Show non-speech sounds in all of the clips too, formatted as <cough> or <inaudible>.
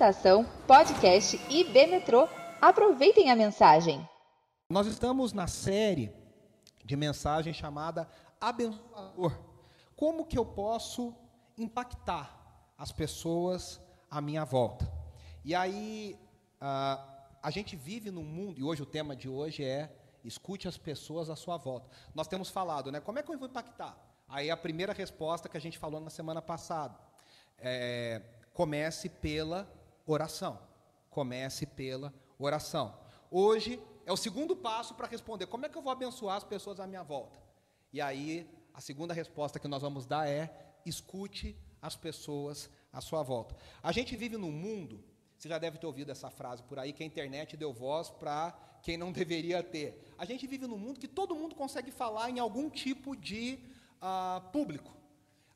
Estação Podcast IB Metrô. Aproveitem a mensagem. Nós estamos na série de mensagem chamada Abençoador. Como que eu posso impactar as pessoas à minha volta? E aí, uh, a gente vive num mundo, e hoje o tema de hoje é escute as pessoas à sua volta. Nós temos falado, né? Como é que eu vou impactar? Aí a primeira resposta que a gente falou na semana passada. É, comece pela oração. Comece pela oração. Hoje é o segundo passo para responder: como é que eu vou abençoar as pessoas à minha volta? E aí, a segunda resposta que nós vamos dar é: escute as pessoas à sua volta. A gente vive num mundo, você já deve ter ouvido essa frase por aí, que a internet deu voz para quem não <laughs> deveria ter. A gente vive num mundo que todo mundo consegue falar em algum tipo de uh, público.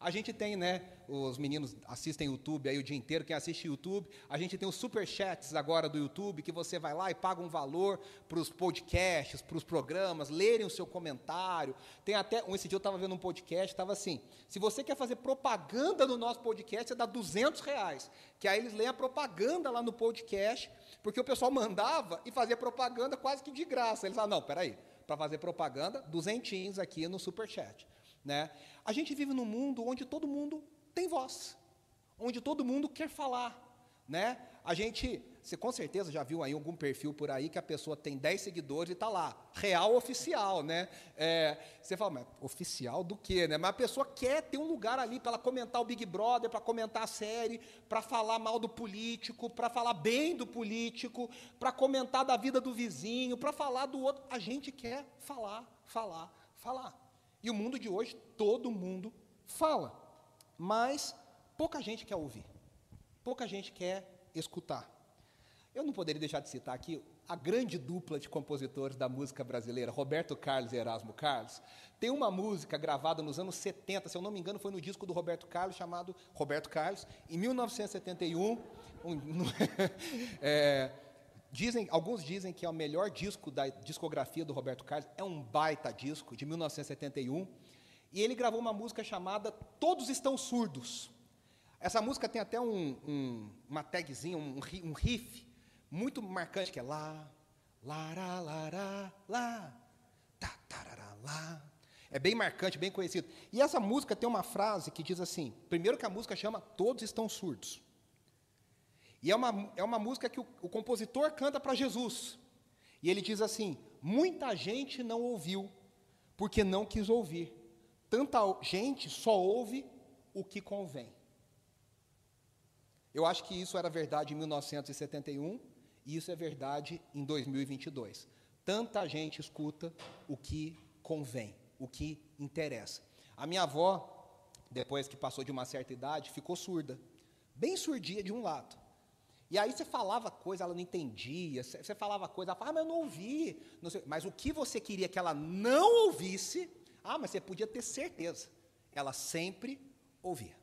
A gente tem, né, os meninos assistem YouTube aí o dia inteiro, quem assiste YouTube, a gente tem os super chats agora do YouTube, que você vai lá e paga um valor para os podcasts, para os programas, lerem o seu comentário. Tem até, esse dia eu estava vendo um podcast, estava assim, se você quer fazer propaganda no nosso podcast, você dá 200 reais, que aí eles leem a propaganda lá no podcast, porque o pessoal mandava e fazia propaganda quase que de graça. Eles falaram, não, peraí, para fazer propaganda, duzentinhos aqui no super chat. Né? A gente vive num mundo onde todo mundo tem voz, onde todo mundo quer falar. Né? A gente, você com certeza já viu aí algum perfil por aí que a pessoa tem 10 seguidores e está lá, real oficial, né? É, você fala, mas oficial do quê, né? Mas a pessoa quer ter um lugar ali para ela comentar o Big Brother, para comentar a série, para falar mal do político, para falar bem do político, para comentar da vida do vizinho, para falar do outro. A gente quer falar, falar, falar. E o mundo de hoje, todo mundo fala, mas pouca gente quer ouvir, pouca gente quer escutar. Eu não poderia deixar de citar aqui a grande dupla de compositores da música brasileira, Roberto Carlos e Erasmo Carlos. Tem uma música gravada nos anos 70, se eu não me engano, foi no disco do Roberto Carlos, chamado Roberto Carlos, em 1971. Um, <laughs> é, Dizem, alguns dizem que é o melhor disco da discografia do Roberto Carlos, é um baita disco, de 1971. E ele gravou uma música chamada Todos Estão Surdos. Essa música tem até um, um, uma tagzinha, um, um riff muito marcante, que é lá, lá, lá, lá, tá, tarará, lá. É bem marcante, bem conhecido. E essa música tem uma frase que diz assim: primeiro que a música chama Todos Estão Surdos. E é uma, é uma música que o, o compositor canta para Jesus. E ele diz assim: muita gente não ouviu, porque não quis ouvir. Tanta gente só ouve o que convém. Eu acho que isso era verdade em 1971 e isso é verdade em 2022. Tanta gente escuta o que convém, o que interessa. A minha avó, depois que passou de uma certa idade, ficou surda, bem surdia de um lado. E aí você falava coisa, ela não entendia, você falava coisa, ela falava, ah, mas eu não ouvi. Não mas o que você queria que ela não ouvisse, ah, mas você podia ter certeza, ela sempre ouvia.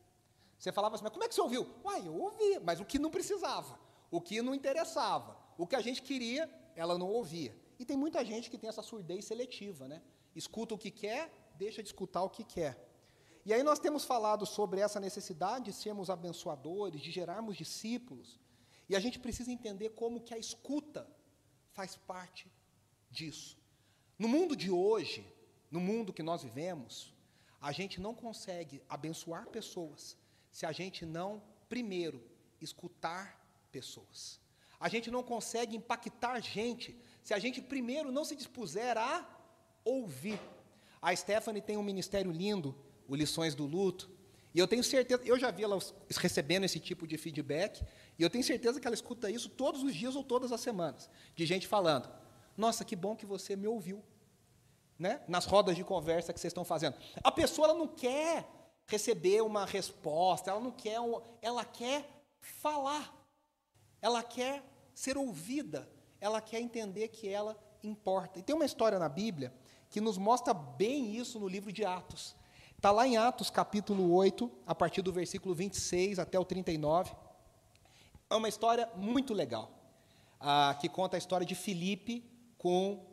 Você falava assim, mas como é que você ouviu? Uai, eu ouvi, mas o que não precisava, o que não interessava, o que a gente queria, ela não ouvia. E tem muita gente que tem essa surdez seletiva, né? Escuta o que quer, deixa de escutar o que quer. E aí nós temos falado sobre essa necessidade de sermos abençoadores, de gerarmos discípulos. E a gente precisa entender como que a escuta faz parte disso. No mundo de hoje, no mundo que nós vivemos, a gente não consegue abençoar pessoas se a gente não, primeiro, escutar pessoas. A gente não consegue impactar gente se a gente, primeiro, não se dispuser a ouvir. A Stephanie tem um ministério lindo, o Lições do Luto, e eu tenho certeza, eu já vi ela recebendo esse tipo de feedback, e eu tenho certeza que ela escuta isso todos os dias ou todas as semanas, de gente falando: Nossa, que bom que você me ouviu. Né? Nas rodas de conversa que vocês estão fazendo. A pessoa ela não quer receber uma resposta, ela não quer, ela quer falar. Ela quer ser ouvida, ela quer entender que ela importa. E tem uma história na Bíblia que nos mostra bem isso no livro de Atos. Está lá em Atos capítulo 8, a partir do versículo 26 até o 39. É uma história muito legal, ah, que conta a história de Filipe com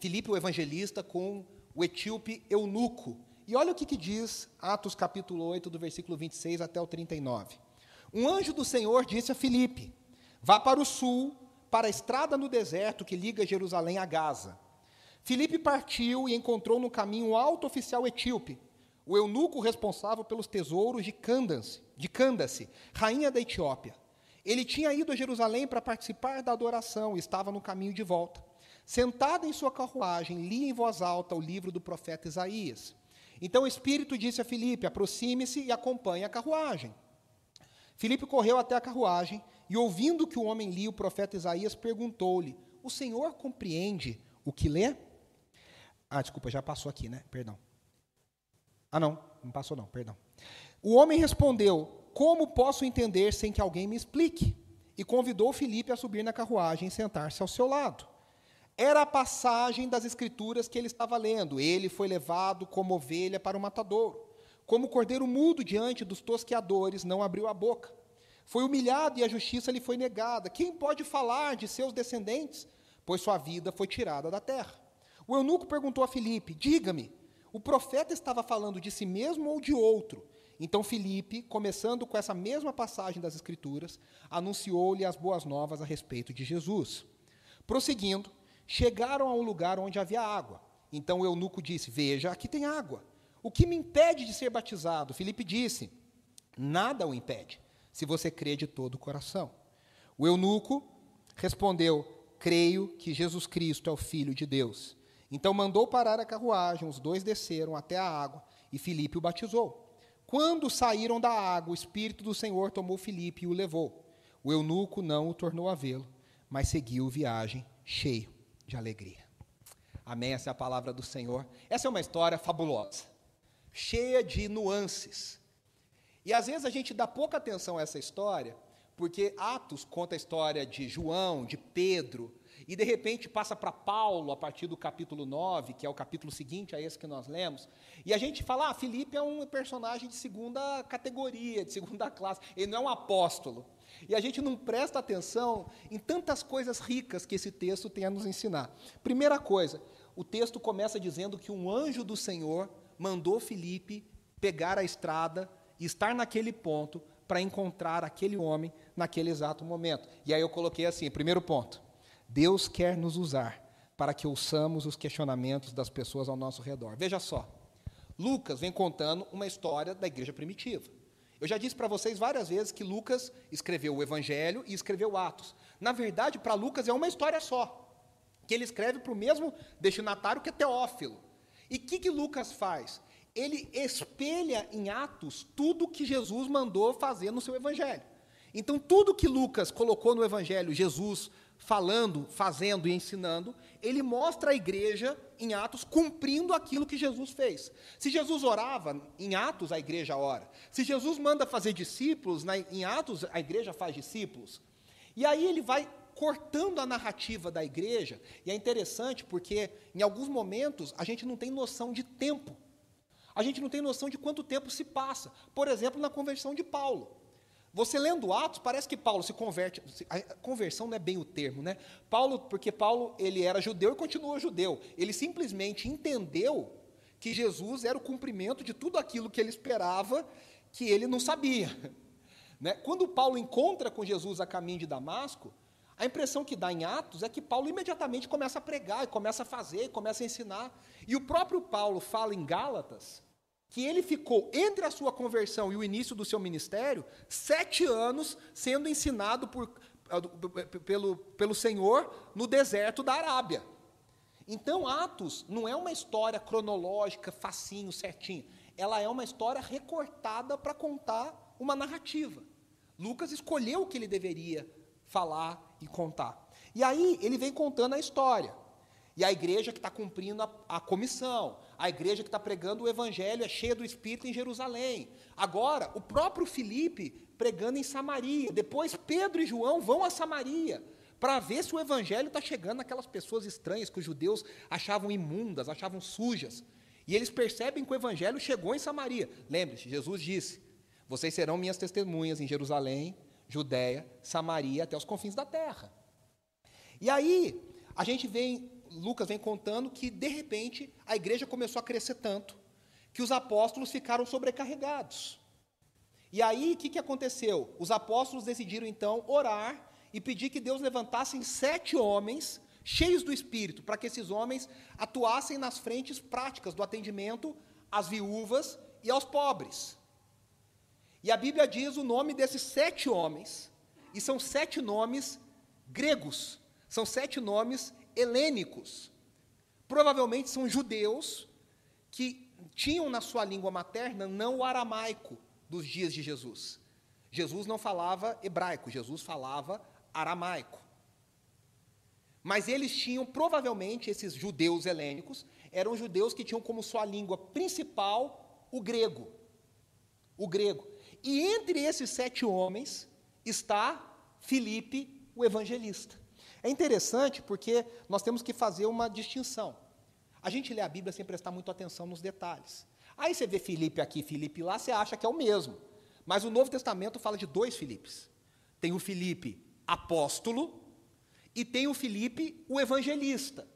Filipe o evangelista com o etíope eunuco. E olha o que, que diz Atos capítulo 8, do versículo 26 até o 39. Um anjo do Senhor disse a Filipe: Vá para o sul, para a estrada no deserto que liga Jerusalém a Gaza. Filipe partiu e encontrou no caminho um alto oficial etíope, o eunuco responsável pelos tesouros de Candace, de Candace, rainha da Etiópia. Ele tinha ido a Jerusalém para participar da adoração e estava no caminho de volta. Sentado em sua carruagem, lia em voz alta o livro do profeta Isaías. Então o Espírito disse a Filipe: aproxime-se e acompanhe a carruagem. Filipe correu até a carruagem e, ouvindo que o homem lia o profeta Isaías, perguntou-lhe: O senhor compreende o que lê? Ah, desculpa, já passou aqui, né? Perdão. Ah, não, não passou não, perdão. O homem respondeu: Como posso entender sem que alguém me explique? E convidou Filipe a subir na carruagem e sentar-se ao seu lado. Era a passagem das escrituras que ele estava lendo. Ele foi levado como ovelha para o matadouro. Como cordeiro mudo diante dos tosqueadores, não abriu a boca. Foi humilhado e a justiça lhe foi negada. Quem pode falar de seus descendentes? Pois sua vida foi tirada da terra. O eunuco perguntou a Filipe: Diga-me, o profeta estava falando de si mesmo ou de outro? Então Filipe, começando com essa mesma passagem das Escrituras, anunciou-lhe as boas novas a respeito de Jesus. Prosseguindo, chegaram a um lugar onde havia água. Então o eunuco disse: Veja, aqui tem água. O que me impede de ser batizado? Filipe disse: Nada o impede, se você crê de todo o coração. O eunuco respondeu: Creio que Jesus Cristo é o Filho de Deus. Então mandou parar a carruagem, os dois desceram até a água e Filipe o batizou. Quando saíram da água, o Espírito do Senhor tomou Filipe e o levou. O eunuco não o tornou a vê-lo, mas seguiu viagem cheio de alegria. Amém? Essa é a palavra do Senhor. Essa é uma história fabulosa, cheia de nuances. E às vezes a gente dá pouca atenção a essa história, porque Atos conta a história de João, de Pedro, e de repente passa para Paulo a partir do capítulo 9, que é o capítulo seguinte a esse que nós lemos. E a gente fala, ah, Filipe é um personagem de segunda categoria, de segunda classe, ele não é um apóstolo. E a gente não presta atenção em tantas coisas ricas que esse texto tem a nos ensinar. Primeira coisa, o texto começa dizendo que um anjo do Senhor mandou Filipe pegar a estrada e estar naquele ponto para encontrar aquele homem naquele exato momento. E aí eu coloquei assim, primeiro ponto, Deus quer nos usar para que ouçamos os questionamentos das pessoas ao nosso redor. Veja só, Lucas vem contando uma história da igreja primitiva. Eu já disse para vocês várias vezes que Lucas escreveu o Evangelho e escreveu Atos. Na verdade, para Lucas é uma história só, que ele escreve para o mesmo destinatário que é Teófilo. E o que, que Lucas faz? Ele espelha em Atos tudo que Jesus mandou fazer no seu Evangelho. Então, tudo que Lucas colocou no Evangelho, Jesus falando, fazendo e ensinando, ele mostra a igreja em Atos cumprindo aquilo que Jesus fez. Se Jesus orava, em Atos a igreja ora. Se Jesus manda fazer discípulos, na, em Atos a igreja faz discípulos. E aí ele vai cortando a narrativa da igreja, e é interessante porque em alguns momentos a gente não tem noção de tempo. A gente não tem noção de quanto tempo se passa. Por exemplo, na conversão de Paulo. Você lendo Atos, parece que Paulo se converte. Conversão não é bem o termo, né? Paulo, porque Paulo ele era judeu e continuou judeu. Ele simplesmente entendeu que Jesus era o cumprimento de tudo aquilo que ele esperava, que ele não sabia. Né? Quando Paulo encontra com Jesus a caminho de Damasco, a impressão que dá em Atos é que Paulo imediatamente começa a pregar, e começa a fazer, e começa a ensinar. E o próprio Paulo fala em Gálatas que ele ficou entre a sua conversão e o início do seu ministério sete anos sendo ensinado por, pelo, pelo Senhor no deserto da Arábia. Então, Atos não é uma história cronológica, facinho, certinho. Ela é uma história recortada para contar uma narrativa. Lucas escolheu o que ele deveria falar e contar. E aí ele vem contando a história. E a igreja que está cumprindo a, a, comissão, a igreja que está pregando o evangelho é cheia do Espírito em Jerusalém. Agora, o próprio Filipe pregando em Samaria. Depois, Pedro e João vão a Samaria para ver se o evangelho está chegando naquelas pessoas estranhas que os judeus achavam imundas, achavam sujas. E eles percebem que o evangelho chegou em Samaria. Lembre-se, Jesus disse: Vocês serão minhas testemunhas em Jerusalém, Judéia, Samaria, até os confins da terra. E aí, a gente vem Lucas vem contando que, de repente, a igreja começou a crescer tanto que os apóstolos ficaram sobrecarregados. E aí, o que, que aconteceu? Os apóstolos decidiram, então, orar e pedir que Deus levantasse sete homens cheios do Espírito, para que esses homens atuassem nas frentes práticas do atendimento às viúvas e aos pobres. E a Bíblia diz o nome desses sete homens, e são sete nomes gregos, são sete nomes helênicos. Provavelmente são judeus que tinham na sua língua materna não o aramaico dos dias de Jesus. Jesus não falava hebraico, Jesus falava aramaico. Mas eles tinham, provavelmente, esses judeus helênicos, eram judeus que tinham como sua língua principal o grego. O grego. E entre esses sete homens está Filipe, o evangelista. É interessante porque nós temos que fazer uma distinção. A gente lê a Bíblia sem prestar muito atenção nos detalhes. Aí você vê Filipe aqui, Filipe lá, você acha que é o mesmo. Mas o Novo Testamento fala de dois Filipes. Tem o Filipe apóstolo e tem o Filipe o evangelista.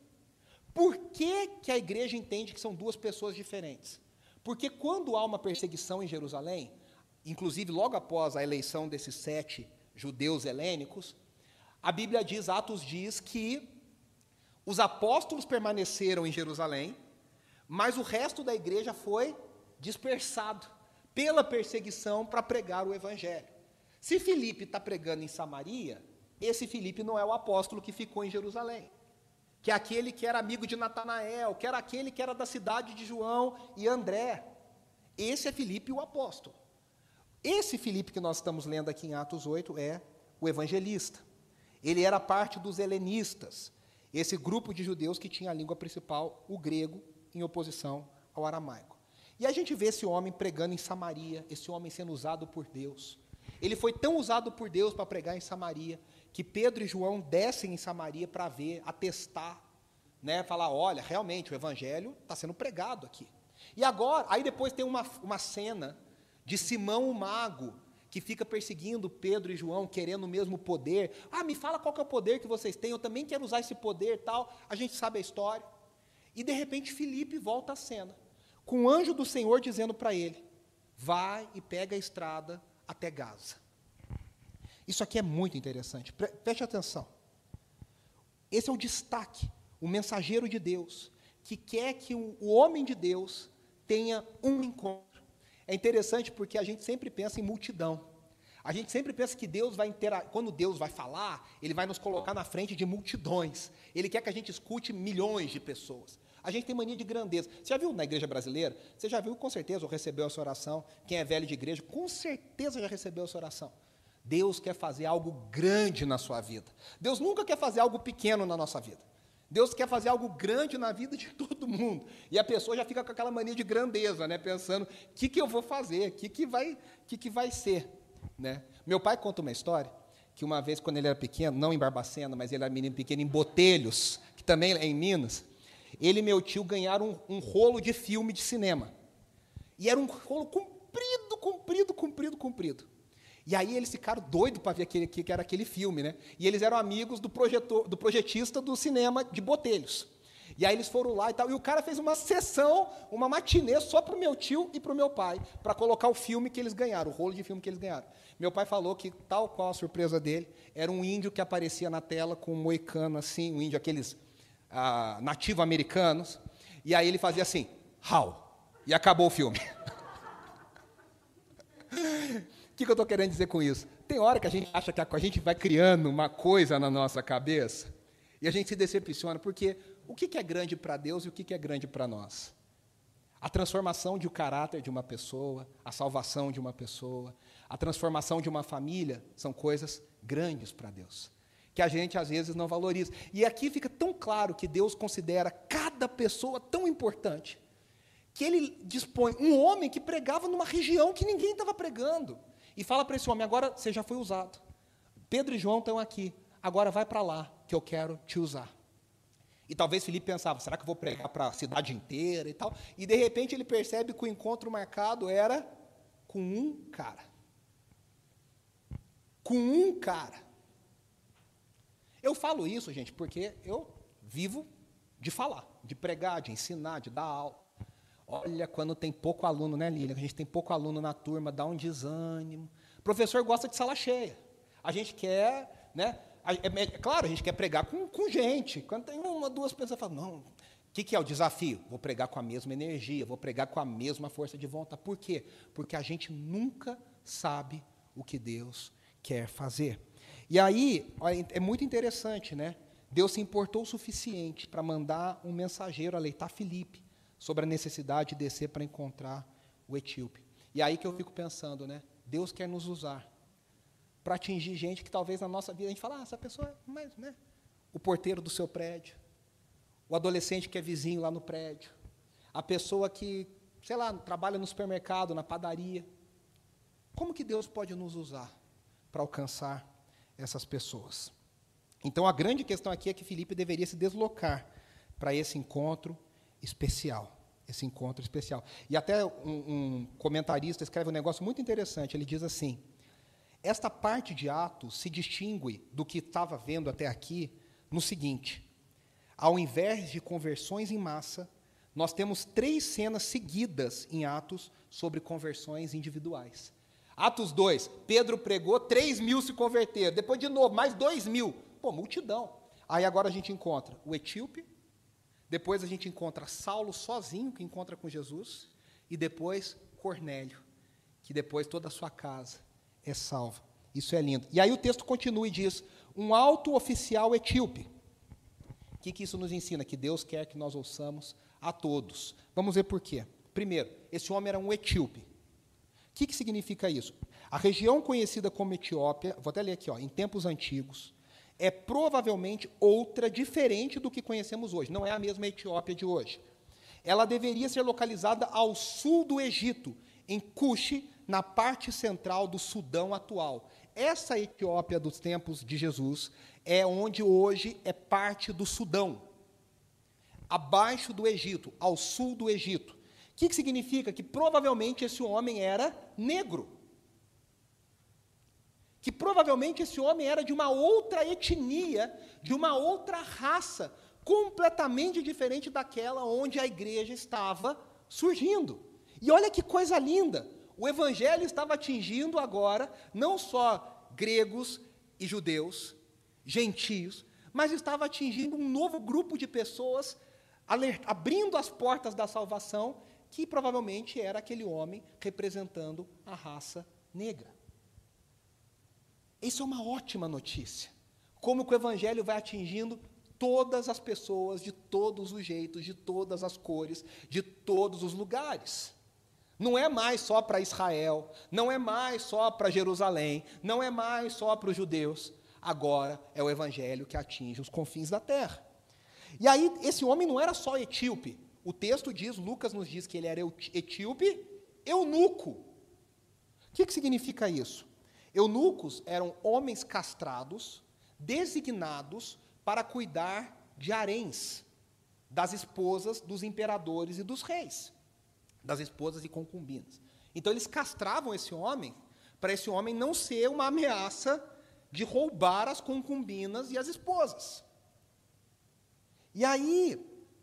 Por que, que a igreja entende que são duas pessoas diferentes? Porque quando há uma perseguição em Jerusalém, inclusive logo após a eleição desses sete judeus helênicos, a Bíblia diz, Atos diz que os apóstolos permaneceram em Jerusalém, mas o resto da igreja foi dispersado pela perseguição para pregar o evangelho. Se Filipe está pregando em Samaria, esse Filipe não é o apóstolo que ficou em Jerusalém, que é aquele que era amigo de Natanael, que era aquele que era da cidade de João e André. Esse é Filipe o apóstolo. Esse Filipe que nós estamos lendo aqui em Atos 8 é o evangelista. Ele era parte dos helenistas, esse grupo de judeus que tinha a língua principal, o grego, em oposição ao aramaico. E a gente vê esse homem pregando em Samaria, esse homem sendo usado por Deus. Ele foi tão usado por Deus para pregar em Samaria que Pedro e João descem em Samaria para ver, atestar, né, falar, olha, realmente o evangelho está sendo pregado aqui. E agora, aí depois tem uma, uma cena de Simão o mago, que fica perseguindo Pedro e João, querendo o mesmo poder. Ah, me fala qual é o poder que vocês têm, eu também quero usar esse poder tal. A gente sabe a história. E de repente Felipe volta à cena, com o anjo do Senhor dizendo para ele: vai e pega a estrada até Gaza. Isso aqui é muito interessante. Preste atenção. Esse é o destaque, o mensageiro de Deus, que quer que o homem de Deus tenha um encontro. É interessante porque a gente sempre pensa em multidão. A gente sempre pensa que Deus vai interagir, quando Deus vai falar, Ele vai nos colocar na frente de multidões. Ele quer que a gente escute milhões de pessoas. A gente tem mania de grandeza. Você já viu na igreja brasileira? Você já viu, com certeza, ou recebeu essa oração. Quem é velho de igreja, com certeza já recebeu essa oração. Deus quer fazer algo grande na sua vida. Deus nunca quer fazer algo pequeno na nossa vida. Deus quer fazer algo grande na vida de <laughs> todo mundo. E a pessoa já fica com aquela mania de grandeza, né? pensando: o que, que eu vou fazer? O que, que, vai, que, que vai ser? Né? Meu pai conta uma história que uma vez, quando ele era pequeno, não em Barbacena, mas ele era menino pequeno em Botelhos, que também é em Minas, ele e meu tio ganharam um, um rolo de filme de cinema. E era um rolo comprido, comprido, comprido, comprido. E aí eles ficaram doidos para ver aquele, que era aquele filme, né? E eles eram amigos do, projetor, do projetista do cinema de Botelhos. E aí eles foram lá e tal. E o cara fez uma sessão, uma matinê só para o meu tio e para o meu pai, para colocar o filme que eles ganharam, o rolo de filme que eles ganharam. Meu pai falou que, tal qual a surpresa dele, era um índio que aparecia na tela com um moicano assim, um índio, aqueles ah, nativo-americanos. E aí ele fazia assim, how? E acabou o filme. <laughs> O que, eu estou querendo dizer com isso? Tem hora que a gente acha que a, gente vai criando uma coisa na nossa cabeça e a gente se decepciona, porque o que, é grande para Deus e o que, que é grande para nós? A transformação de um caráter de uma pessoa, a salvação de uma pessoa, a transformação de uma família são coisas grandes para Deus, que a gente às vezes não valoriza. E aqui fica tão claro que Deus considera cada pessoa tão importante, que ele dispõe um homem que pregava numa região que ninguém estava pregando. E fala para esse homem: agora você já foi usado. Pedro e João estão aqui. Agora vai para lá, que eu quero te usar. E talvez Felipe pensava: será que eu vou pregar para a cidade inteira e tal? E de repente ele percebe que o encontro marcado era com um cara. Com um cara. Eu falo isso, gente, porque eu vivo de falar, de pregar, de ensinar, de dar aula. Olha, quando tem pouco aluno, né, Lília? A gente tem pouco aluno na turma, dá um desânimo. O professor gosta de sala cheia. A gente quer né? É, é, claro, a gente quer pregar com, com gente. Quando tem uma, duas pessoas, fala, não, o que, que é o desafio? Vou pregar com a mesma energia, vou pregar com a mesma força de vontade. Por quê? Porque a gente nunca sabe o que Deus quer fazer. E aí, é muito interessante, né? Deus se importou o suficiente para mandar um mensageiro aleitar Filipe sobre a necessidade de descer para encontrar o etíope. E aí que eu fico pensando, né? Deus quer nos usar para atingir gente que talvez na nossa vida a gente fala, ah, essa pessoa é né? O porteiro do seu prédio, o adolescente que é vizinho lá no prédio, a pessoa que, sei lá, trabalha no supermercado, na padaria. Como que Deus pode nos usar para alcançar essas pessoas? Então a grande questão aqui é que Felipe deveria se deslocar para esse encontro especial. Esse encontro especial. E até um, um, comentarista escreve um negócio muito interessante. Ele diz assim: esta parte de Atos se distingue do que estava vendo até aqui no seguinte: ao invés de conversões em massa, nós temos três cenas seguidas em Atos sobre conversões individuais. Atos 2, Pedro pregou, 3 mil se converteram. Depois, de novo, mais 2 mil. Pô, multidão. Aí agora a gente encontra o etíope, depois a gente encontra Saulo sozinho, que encontra com Jesus, e depois Cornélio, que depois toda a sua casa é salva. Isso é lindo. E aí o texto continua e diz: um alto oficial etíope. O que, que isso nos ensina? Que Deus quer que nós ouçamos a todos. Vamos ver por quê. Primeiro, esse homem era um etíope. O que, que significa isso? A região conhecida como Etiópia, vou até ler aqui, ó, em tempos antigos, é provavelmente outra diferente do que conhecemos hoje. Não é a mesma Etiópia de hoje. Ela deveria ser localizada ao sul do Egito, em Cuxi, na parte central do Sudão atual. Essa Etiópia dos tempos de Jesus é onde hoje é parte do Sudão, abaixo do Egito, ao sul do Egito. O que, que significa? Que provavelmente esse homem era negro que provavelmente esse homem era de uma outra etnia, de uma outra raça, completamente diferente daquela onde a igreja estava surgindo. E olha que coisa linda! O evangelho estava atingindo agora não só gregos e judeus, gentios, mas estava atingindo um novo grupo de pessoas, abrindo as portas da salvação, que provavelmente era aquele homem representando a raça negra. Isso é uma ótima notícia. Como que o Evangelho vai atingindo todas as pessoas, de todos os jeitos, de todas as cores, de todos os lugares. Não é mais só para Israel, não é mais só para Jerusalém, não é mais só para os judeus. Agora é o Evangelho que atinge os confins da terra. E aí, esse homem não era só etíope. O texto diz, Lucas nos diz que ele era etíope, eunuco. O que, que significa isso? Eunucos eram homens castrados, designados para cuidar de haréns, das esposas dos imperadores e dos reis, das esposas e concubinas. Então eles castravam esse homem para esse homem não ser uma ameaça de roubar as concubinas e as esposas. E aí,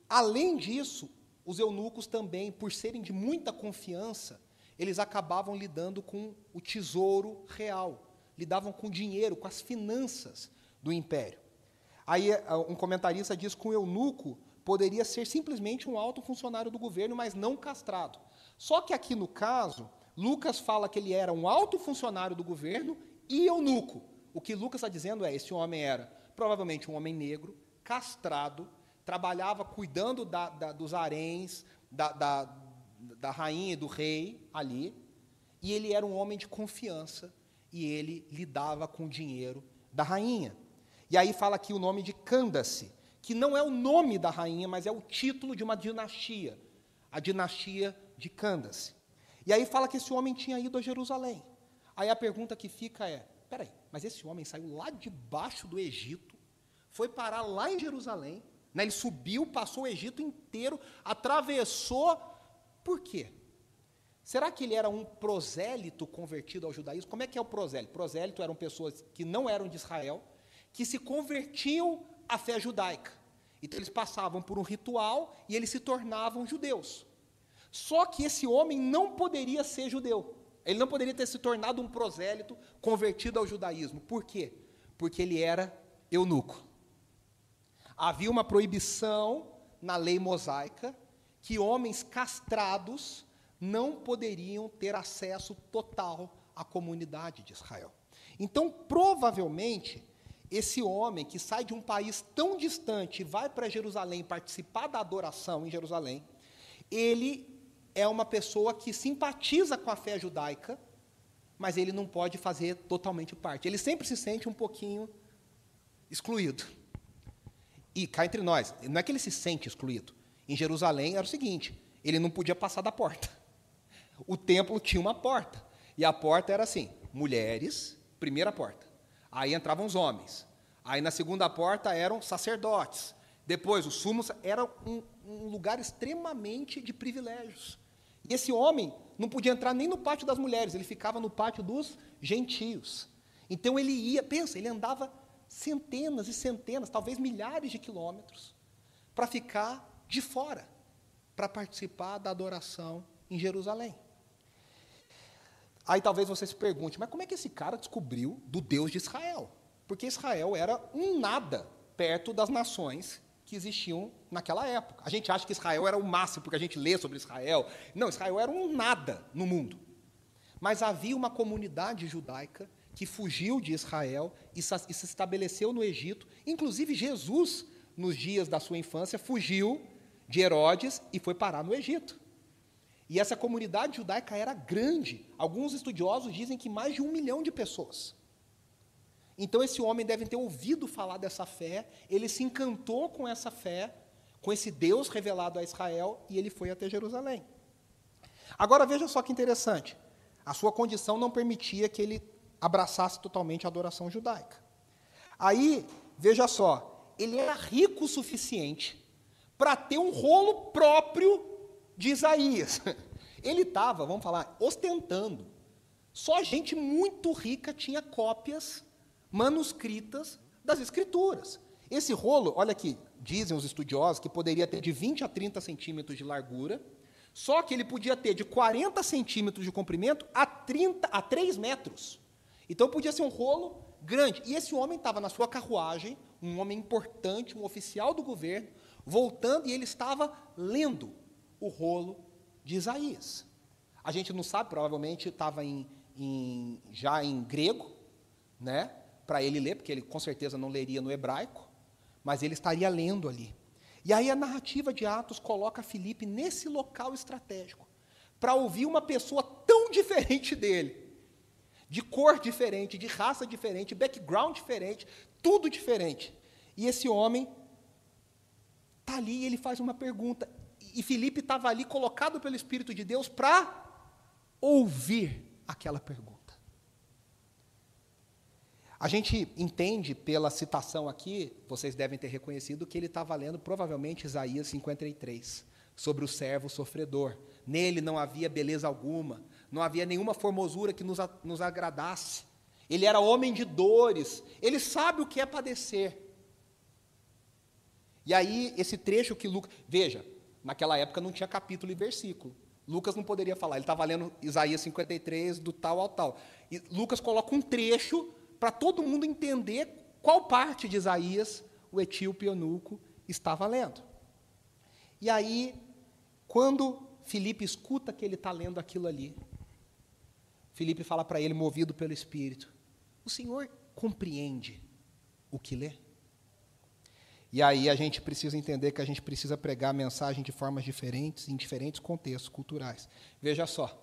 além disso, os eunucos também, por serem de muita confiança, eles acabavam lidando com o tesouro real, lidavam com o dinheiro, com as finanças do império. Aí eh, um comentarista diz que o eunuco poderia ser simplesmente um alto funcionário do governo, mas não castrado. Só que aqui no caso, Lucas fala que ele era um alto funcionário do governo e eunuco. O que Lucas está dizendo é: esse homem era provavelmente um homem negro, castrado, trabalhava cuidando da, da, dos haréns, da, da rainha e do rei ali, e ele era um homem de confiança, e ele lidava com o dinheiro da rainha. E aí fala aqui o nome de Candace, que não é o nome da rainha, mas é o título de uma dinastia, a dinastia de Candace. E aí fala que esse homem tinha ido a Jerusalém. Aí a pergunta que fica é: peraí, mas esse homem saiu lá de baixo do Egito, foi parar lá em Jerusalém, né, ele subiu, passou o Egito inteiro, atravessou por quê? Será que ele era um prosélito convertido ao judaísmo? Como é que é o prosélito? Prosélito eram pessoas que não eram de Israel, que se convertiam à fé judaica. Então eles passavam por um ritual e eles se tornavam judeus. Só que esse homem não poderia ser judeu. Ele não poderia ter se tornado um prosélito convertido ao judaísmo. Por quê? porque ele era eunuco. Havia uma proibição na lei mosaica que homens castrados não poderiam ter acesso total à comunidade de Israel. Então, provavelmente, esse homem que sai de um país tão distante e vai para Jerusalém participar da adoração em Jerusalém, ele é uma pessoa que simpatiza com a fé judaica, mas ele não pode fazer totalmente parte. Ele sempre se sente um pouquinho excluído. E cá entre nós, não é que ele se sente excluído. Em Jerusalém era o seguinte: ele não podia passar da porta. O templo tinha uma porta. E a porta era assim: mulheres, primeira porta. Aí entravam os homens. Aí na segunda porta eram sacerdotes. Depois, os sumos era um, um lugar extremamente de privilégios. E esse homem não podia entrar nem no pátio das mulheres, ele ficava no pátio dos gentios. Então ele ia, pensa, ele andava centenas e centenas, talvez milhares de quilômetros, para ficar de fora, para participar da adoração em Jerusalém. Aí talvez você se pergunte, mas como é que esse cara descobriu do Deus de Israel? Porque Israel era um nada perto das nações que existiam naquela época. A gente acha que Israel era o máximo, porque a gente lê sobre Israel. Não, Israel era um nada no mundo. Mas havia uma comunidade judaica que fugiu de Israel e se estabeleceu no Egito. Inclusive, Jesus, nos dias da sua infância, fugiu de Herodes e foi parar no Egito. E essa comunidade judaica era grande. Alguns estudiosos dizem que mais de um milhão de pessoas. Então, esse homem deve ter ouvido falar dessa fé, ele se encantou com essa fé, com esse Deus revelado a Israel, e ele foi até Jerusalém. Agora, veja só que interessante. A sua condição não permitia que ele abraçasse totalmente a adoração judaica. Aí, veja só, ele era rico o suficiente para ter um rolo próprio de Isaías. <laughs> Ele estava, vamos falar, ostentando. Só gente muito rica tinha cópias manuscritas das escrituras. Esse rolo, olha aqui, dizem os estudiosos que poderia ter de 20 a 30 centímetros de largura, só que ele podia ter de 40 centímetros de comprimento a 30 a 3 metros. Então podia ser um rolo grande. E esse homem estava na sua carruagem, um homem importante, um oficial do governo, voltando e ele estava lendo o rolo de Isaías. A gente não sabe, provavelmente estava em, em, já em grego, né, para ele ler, porque ele com certeza não leria no hebraico, mas ele estaria lendo ali. E aí a narrativa de Atos coloca Filipe nesse local estratégico, para ouvir uma pessoa tão diferente dele, de cor diferente, de raça diferente, background diferente, tudo diferente. E esse homem está ali e ele faz uma pergunta. E Felipe estava ali colocado pelo Espírito de Deus para ouvir aquela pergunta. A gente entende pela citação aqui, vocês devem ter reconhecido que ele estava lendo provavelmente Isaías 53, sobre o servo sofredor. Nele não havia beleza alguma, não havia nenhuma formosura que nos, nos agradasse. Ele era homem de dores, ele sabe o que é padecer. E aí, esse trecho que Lucas. Veja, naquela época não tinha capítulo e versículo. Lucas não poderia falar, ele estava lendo Isaías 53, do tal ao tal. E Lucas coloca um trecho para todo mundo entender qual parte de Isaías o etíope eunuco estava lendo. E aí, quando Filipe escuta que ele está lendo aquilo ali, Felipe fala para ele, movido pelo Espírito: O Senhor compreende o que lê? E aí a gente precisa entender que a gente precisa pregar a mensagem de formas diferentes, em diferentes contextos culturais. Veja só,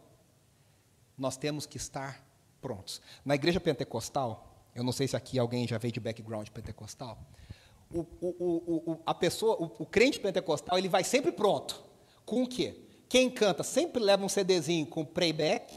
nós temos que estar prontos. Na igreja pentecostal, eu não sei se aqui alguém já veio de background pentecostal, o, o, o, a pessoa, o, crente pentecostal, ele vai sempre pronto. Com o quê? Quem canta sempre leva um CDzinho com playback,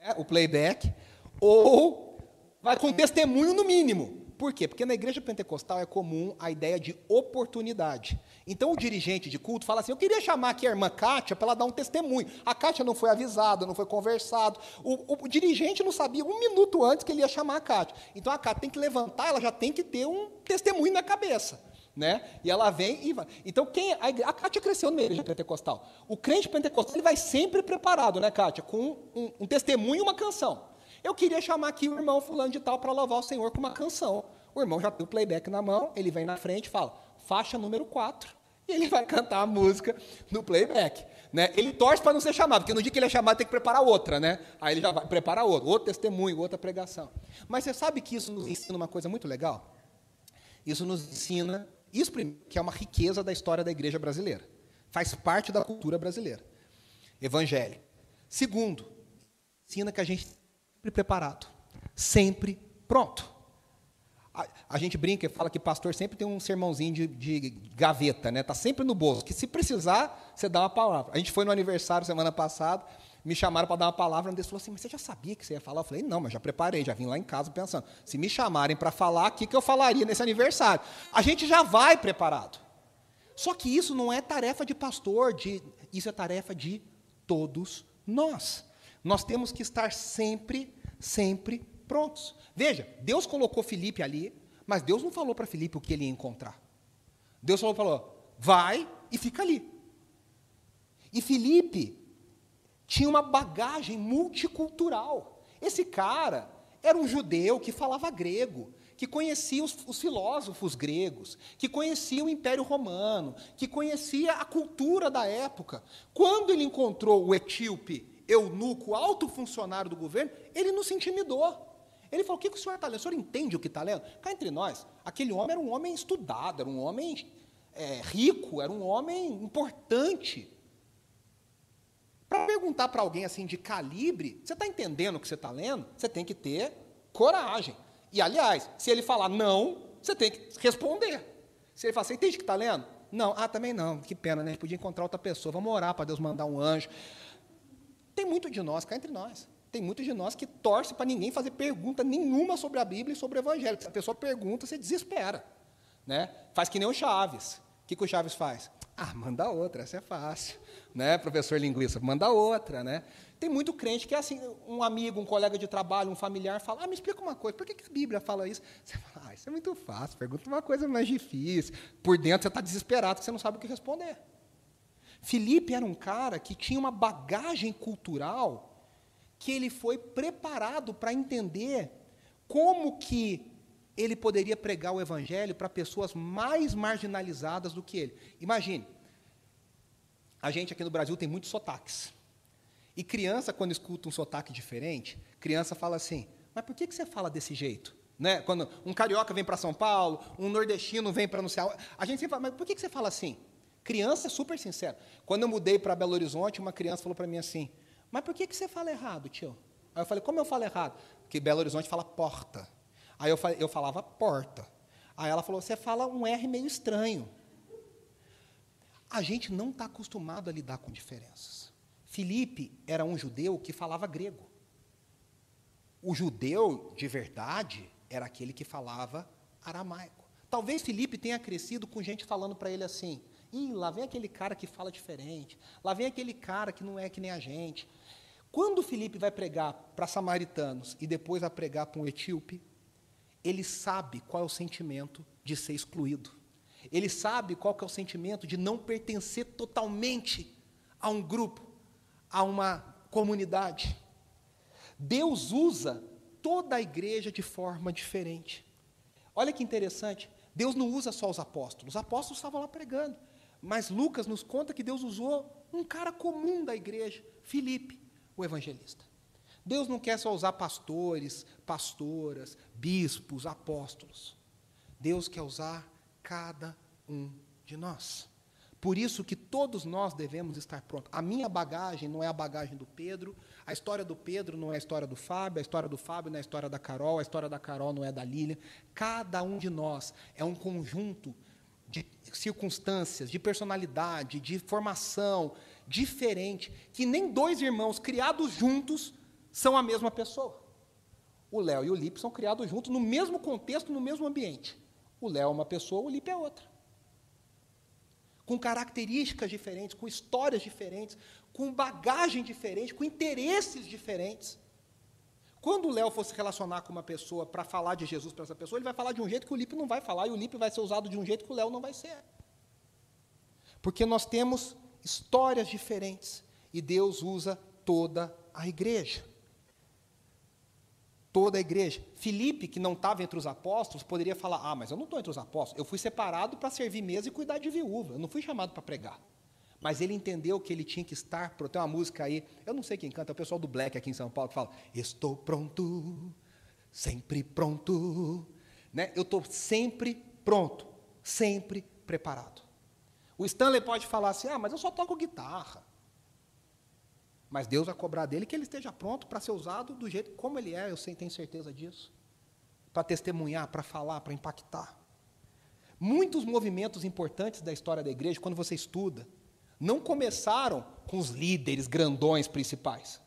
né, o playback, ou vai com testemunho no mínimo. Por quê? Porque na igreja pentecostal é comum a ideia de oportunidade. Então o dirigente de culto fala assim: eu queria chamar aqui a irmã Kátia para ela dar um testemunho. A Kátia não foi avisada, não foi conversado. O, o, o, dirigente não sabia um minuto antes que ele ia chamar a Kátia. Então a Kátia tem que levantar, ela já tem que ter um testemunho na cabeça. Né? E ela vem e vai. Então, quem a, a Kátia cresceu na igreja pentecostal. O crente pentecostal ele vai sempre preparado, né, Kátia? Com um, um testemunho e uma canção. Eu queria chamar aqui o irmão fulano de tal para louvar o Senhor com uma canção. o irmão já tem o playback na mão, ele vem na frente e fala, faixa número 4. <laughs> E ele vai cantar a música no playback. Né? Ele torce para não ser chamado, porque no dia que ele é chamado tem que preparar outra, né? Aí ele já vai preparar outra, outro testemunho, outra pregação. Mas você sabe que isso nos ensina uma coisa muito legal? Isso nos ensina, isso que é uma riqueza da história da igreja brasileira. Faz parte da cultura brasileira. Evangelho. Segundo, ensina que a gente preparado, sempre pronto. A, a, gente brinca e fala que pastor sempre tem um sermãozinho de, de gaveta, né? Tá sempre no bolso. Que se precisar, você dá uma palavra. A gente foi no aniversário semana passada, me chamaram para dar uma palavra, Deus falou assim: Mas você já sabia que você ia falar? Eu falei: Não, mas já preparei, já vim lá em casa pensando. Se me chamarem para falar, o que, que eu falaria nesse aniversário? A gente já vai preparado. Só que isso não é tarefa de pastor, de, isso é tarefa de todos nós. Nós temos que estar sempre, sempre prontos. Veja, Deus colocou Felipe ali, mas Deus não falou para Felipe o que ele ia encontrar. Deus falou, falou, vai e fica ali. E Felipe tinha uma bagagem multicultural. Esse cara era um judeu que falava grego, que conhecia os, os, filósofos gregos, que conhecia o Império Romano, que conhecia a cultura da época. Quando ele encontrou o etíope eunuco, alto funcionário do governo, ele não se intimidou. Ele falou: O que, que o senhor está lendo? O senhor entende o que está lendo? Cá entre nós, aquele homem era um homem estudado, era um homem é, rico, era um homem importante. Para perguntar para alguém assim de calibre, você está entendendo o que você está lendo? Você tem que ter coragem. E, aliás, se ele falar não, você tem que responder. Se ele falar, você entende o que está lendo? Não, ah, também não, que pena, né? Podia encontrar outra pessoa, vamos orar para Deus mandar um anjo. Tem muito de nós, cá entre nós. Tem muitos de nós que torce para ninguém fazer pergunta nenhuma sobre a Bíblia e sobre o Evangelho. Se a pessoa pergunta, você desespera. Né? Faz que nem o Chaves. O que, que o Chaves faz? Ah, manda outra, essa é fácil. Né, professor linguista? Manda outra, né? Tem muito crente que é assim, um amigo, um colega de trabalho, um familiar fala, ah, me explica uma coisa, por que, que a Bíblia fala isso? Você fala, ah, isso é muito fácil, pergunta uma coisa mais difícil. Por dentro você está desesperado, que você não sabe o que responder. Felipe era um cara que tinha uma bagagem cultural que ele foi preparado para entender como que ele poderia pregar o evangelho para pessoas mais marginalizadas do que ele. Imagine, a gente aqui no Brasil tem muitos sotaques. E criança, quando escuta um sotaque diferente, criança fala assim: Mas por que, que você fala desse jeito? Né? Quando um carioca vem para São Paulo, um nordestino vem para anunciar. A gente sempre fala: Mas por que, que você fala assim? Criança é super sincera. Quando eu mudei para Belo Horizonte, uma criança falou para mim assim: mas por que, que você fala errado, tio? Aí eu falei, como eu falo errado? Porque Belo Horizonte fala porta. Aí eu, eu falava porta. Aí ela falou, você fala um R meio estranho. A gente não está acostumado a lidar com diferenças. Filipe era um judeu que falava grego. O judeu, de verdade, era aquele que falava aramaico. Talvez Filipe tenha crescido com gente falando para ele assim: Ih, lá vem aquele cara que fala diferente. Lá vem aquele cara que não é que nem a gente. Quando Felipe vai pregar para samaritanos e depois vai pregar para um etíope, ele sabe qual é o sentimento de ser excluído. Ele sabe qual é o sentimento de não pertencer totalmente a um grupo, a uma comunidade. Deus usa toda a igreja de forma diferente. Olha que interessante, Deus não usa só os apóstolos. Os apóstolos estavam lá pregando. Mas Lucas nos conta que Deus usou um cara comum da igreja, Filipe o evangelista. Deus não quer só usar pastores, pastoras, bispos, apóstolos. Deus quer usar cada um de nós. Por isso que todos nós devemos estar prontos. A minha bagagem não é a bagagem do Pedro, a história do Pedro não é a história do Fábio, a história do Fábio não é a história da Carol, a história da Carol não é da Lília. Cada um de nós é um conjunto de circunstâncias, de personalidade, de formação, diferente, que nem dois irmãos criados juntos são a mesma pessoa. O Léo e o Lipe são criados juntos no mesmo contexto, no mesmo ambiente. O Léo é uma pessoa, o Lipe é outra. Com características diferentes, com histórias diferentes, com bagagem diferente, com interesses diferentes. Quando o Léo for se relacionar com uma pessoa para falar de Jesus para essa pessoa, ele vai falar de um jeito que o Lipe não vai falar, e o Lipe vai ser usado de um jeito que o Léo não vai ser. Porque nós temos histórias diferentes. E Deus usa toda a igreja. toda a igreja. Filipe, que não estava entre os apóstolos, poderia falar: Ah, mas eu não estou entre os apóstolos, eu fui separado para servir mesa e cuidar de viúva, eu não fui chamado para pregar. Mas ele entendeu que ele tinha que estar pronto. Tem uma música aí, eu não sei quem canta, é o pessoal do Black aqui em São Paulo que fala: Estou pronto, sempre pronto. Né? Eu estou sempre pronto, sempre preparado. O Stanley pode falar assim: Ah, mas eu só toco guitarra. Mas Deus vai cobrar dele que ele esteja pronto para ser usado do jeito como ele é, eu sei, tenho certeza disso. Para testemunhar, para falar, para impactar. Muitos movimentos importantes da história da igreja, quando você estuda, não começaram com os líderes grandões principais.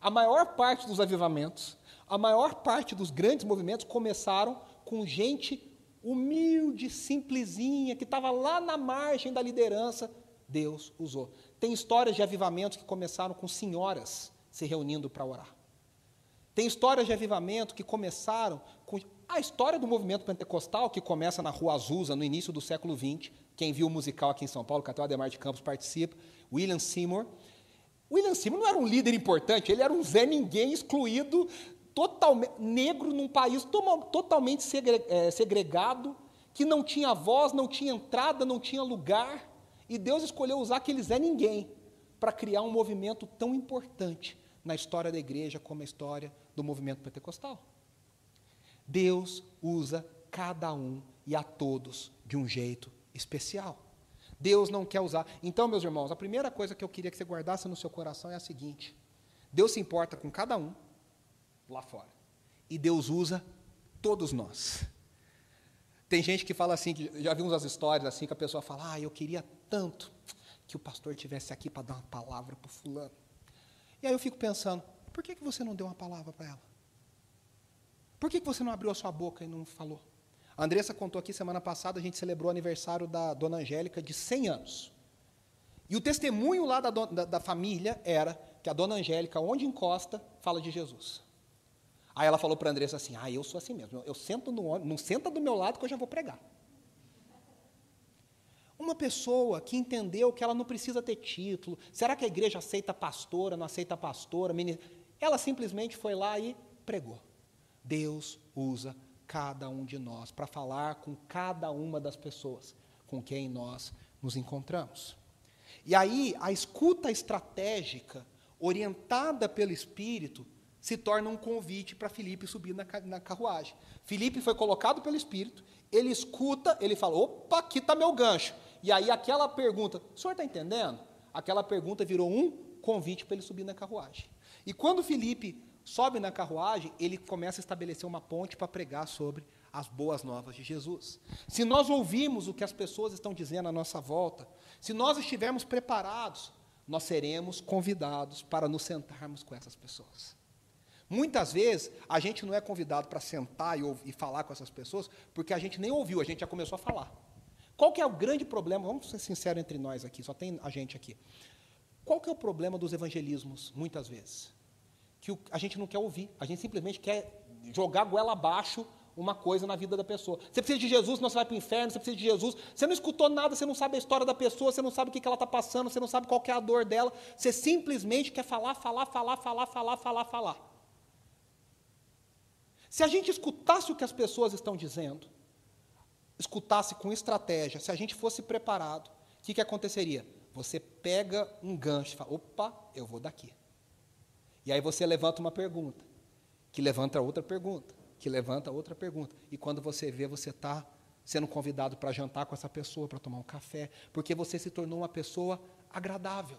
A maior parte dos avivamentos, a maior parte dos grandes movimentos começaram com gente humilde, simplesinha, que estava lá na margem da liderança, Deus usou. Tem histórias de avivamentos que começaram com senhoras se reunindo para orar. Tem histórias de avivamento que começaram com a história do movimento pentecostal, que começa na Rua Azusa, no início do século XX. Quem viu o musical aqui em São Paulo, o Ademar de Campos participa, William Seymour. William Seymour não era um líder importante, ele era um Zé Ninguém excluído, totalmente negro num país totalmente é, segregado, que não tinha voz, não tinha entrada, não tinha lugar. E Deus escolheu usar aquele Zé Ninguém para criar um movimento tão importante na história da igreja como a história do movimento pentecostal. Deus usa cada um e a todos de um jeito especial. Deus não quer usar. Então, meus irmãos, a primeira coisa que eu queria que você guardasse no seu coração é a seguinte: Deus se importa com cada um lá fora. E Deus usa todos nós. Tem gente que fala assim, que já vi umas histórias assim, que a pessoa fala, ah, eu queria tanto que o pastor tivesse aqui para dar uma palavra para fulano. E aí eu fico pensando, por que, que você não deu uma palavra para ela? Por que, você não abriu a sua boca e não falou? A Andressa contou aqui semana passada, a gente celebrou o aniversário da dona Angélica de 100 anos. E o testemunho lá da, da, da família era que a dona Angélica, onde encosta, fala de Jesus. Aí ela falou para a Andressa assim: Ah, eu sou assim mesmo. Eu sento no não senta do meu lado que eu já vou pregar. Uma pessoa que entendeu que ela não precisa ter título, será que a igreja aceita pastora, não aceita pastora? Ministra? Ela simplesmente foi lá e pregou. Deus usa cada um de nós para falar com cada uma das pessoas com quem nós nos encontramos. E aí, a escuta estratégica, orientada pelo Espírito, se torna um convite para Felipe subir na, na carruagem. Felipe foi colocado pelo Espírito, ele escuta, ele fala: opa, aqui está meu gancho. E aí aquela pergunta, o senhor está entendendo? Aquela pergunta virou um convite para ele subir na carruagem. E quando Felipe sobe na carruagem, ele começa a estabelecer uma ponte para pregar sobre as boas novas de Jesus. Se nós ouvirmos o que as pessoas estão dizendo à nossa volta, se nós estivermos preparados, nós seremos convidados para nos sentarmos com essas pessoas. Muitas vezes a gente não é convidado para sentar e, ouvir, e, falar com essas pessoas porque a gente nem ouviu, a gente já começou a falar. Qual que é o grande problema? Vamos ser sinceros entre nós aqui, só tem a gente aqui. Qual que é o problema dos evangelismos, muitas vezes? Que a gente não quer ouvir, a gente simplesmente quer jogar goela abaixo uma coisa na vida da pessoa. Você precisa de Jesus, senão você vai para o inferno, você precisa de Jesus. Você não escutou nada, você não sabe a história da pessoa, você não sabe o que ela está passando, você não sabe qual é a dor dela. Você simplesmente quer falar, falar, falar, falar, falar, falar, falar. Se a gente escutasse o que as pessoas estão dizendo, escutasse com estratégia, se a gente fosse preparado, o que, que aconteceria? Você pega um gancho e fala: opa, eu vou daqui. E aí você levanta uma pergunta, que levanta outra pergunta, que levanta outra pergunta. E quando você vê, você está sendo convidado para jantar com essa pessoa, para tomar um café, porque você se tornou uma pessoa agradável.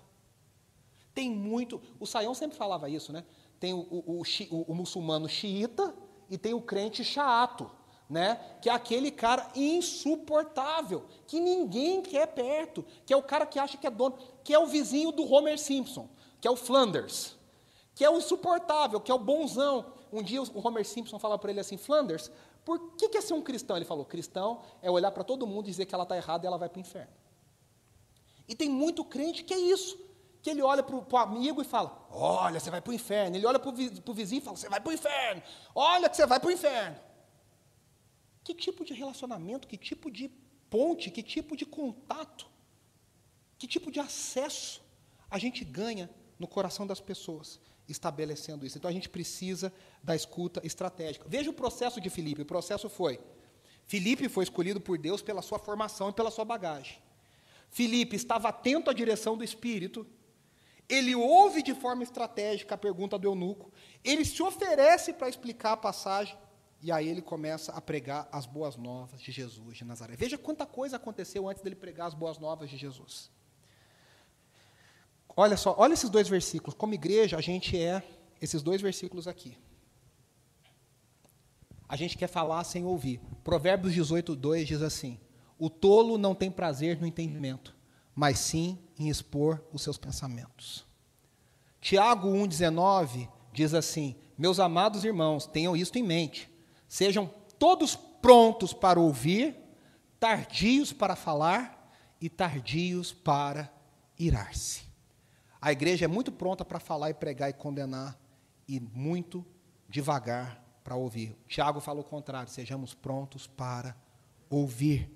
Tem muito. O Saião sempre falava isso, né? Tem o, o, o, o muçulmano xiita e tem o crente chato, né? Que é aquele cara insuportável, que ninguém quer perto, que é o cara que acha que é dono, que é o vizinho do Homer Simpson, que é o Flanders, que é o insuportável, que é o bonzão. Um dia o Homer Simpson fala para ele assim, Flanders, por que, que é ser um cristão? Ele falou, cristão é olhar para todo mundo e dizer que ela está errada e ela vai para o inferno. E tem muito crente que é isso que ele olha para o amigo e fala: Olha, você vai para o inferno. Ele olha para o vizinho e fala: Você vai para o inferno. Olha que você vai para o inferno. Que tipo de relacionamento, que tipo de ponte, que tipo de contato, que tipo de acesso a gente ganha no coração das pessoas? estabelecendo isso. Então a gente precisa da escuta estratégica. Veja o processo de Filipe. O processo foi: Filipe foi escolhido por Deus pela sua formação e pela sua bagagem. Filipe estava atento à direção do Espírito. Ele ouve de forma estratégica a pergunta do eunuco. Ele se oferece para explicar a passagem. E aí ele começa a pregar as boas novas de Jesus de Nazaré. Veja quanta coisa aconteceu antes dele pregar as boas novas de Jesus. Olha só, olha esses dois versículos. Como igreja, a gente é esses dois versículos aqui. A gente quer falar sem ouvir. Provérbios 18, 2 diz assim: O tolo não tem prazer no entendimento, mas sim em expor os seus pensamentos. Tiago 1,19 diz assim: Meus amados irmãos, tenham isto em mente. Sejam todos prontos para ouvir, tardios para falar e tardios para irar-se. A igreja é muito pronta para falar e pregar e condenar, e muito devagar para ouvir. Tiago fala o contrário: sejamos prontos para ouvir.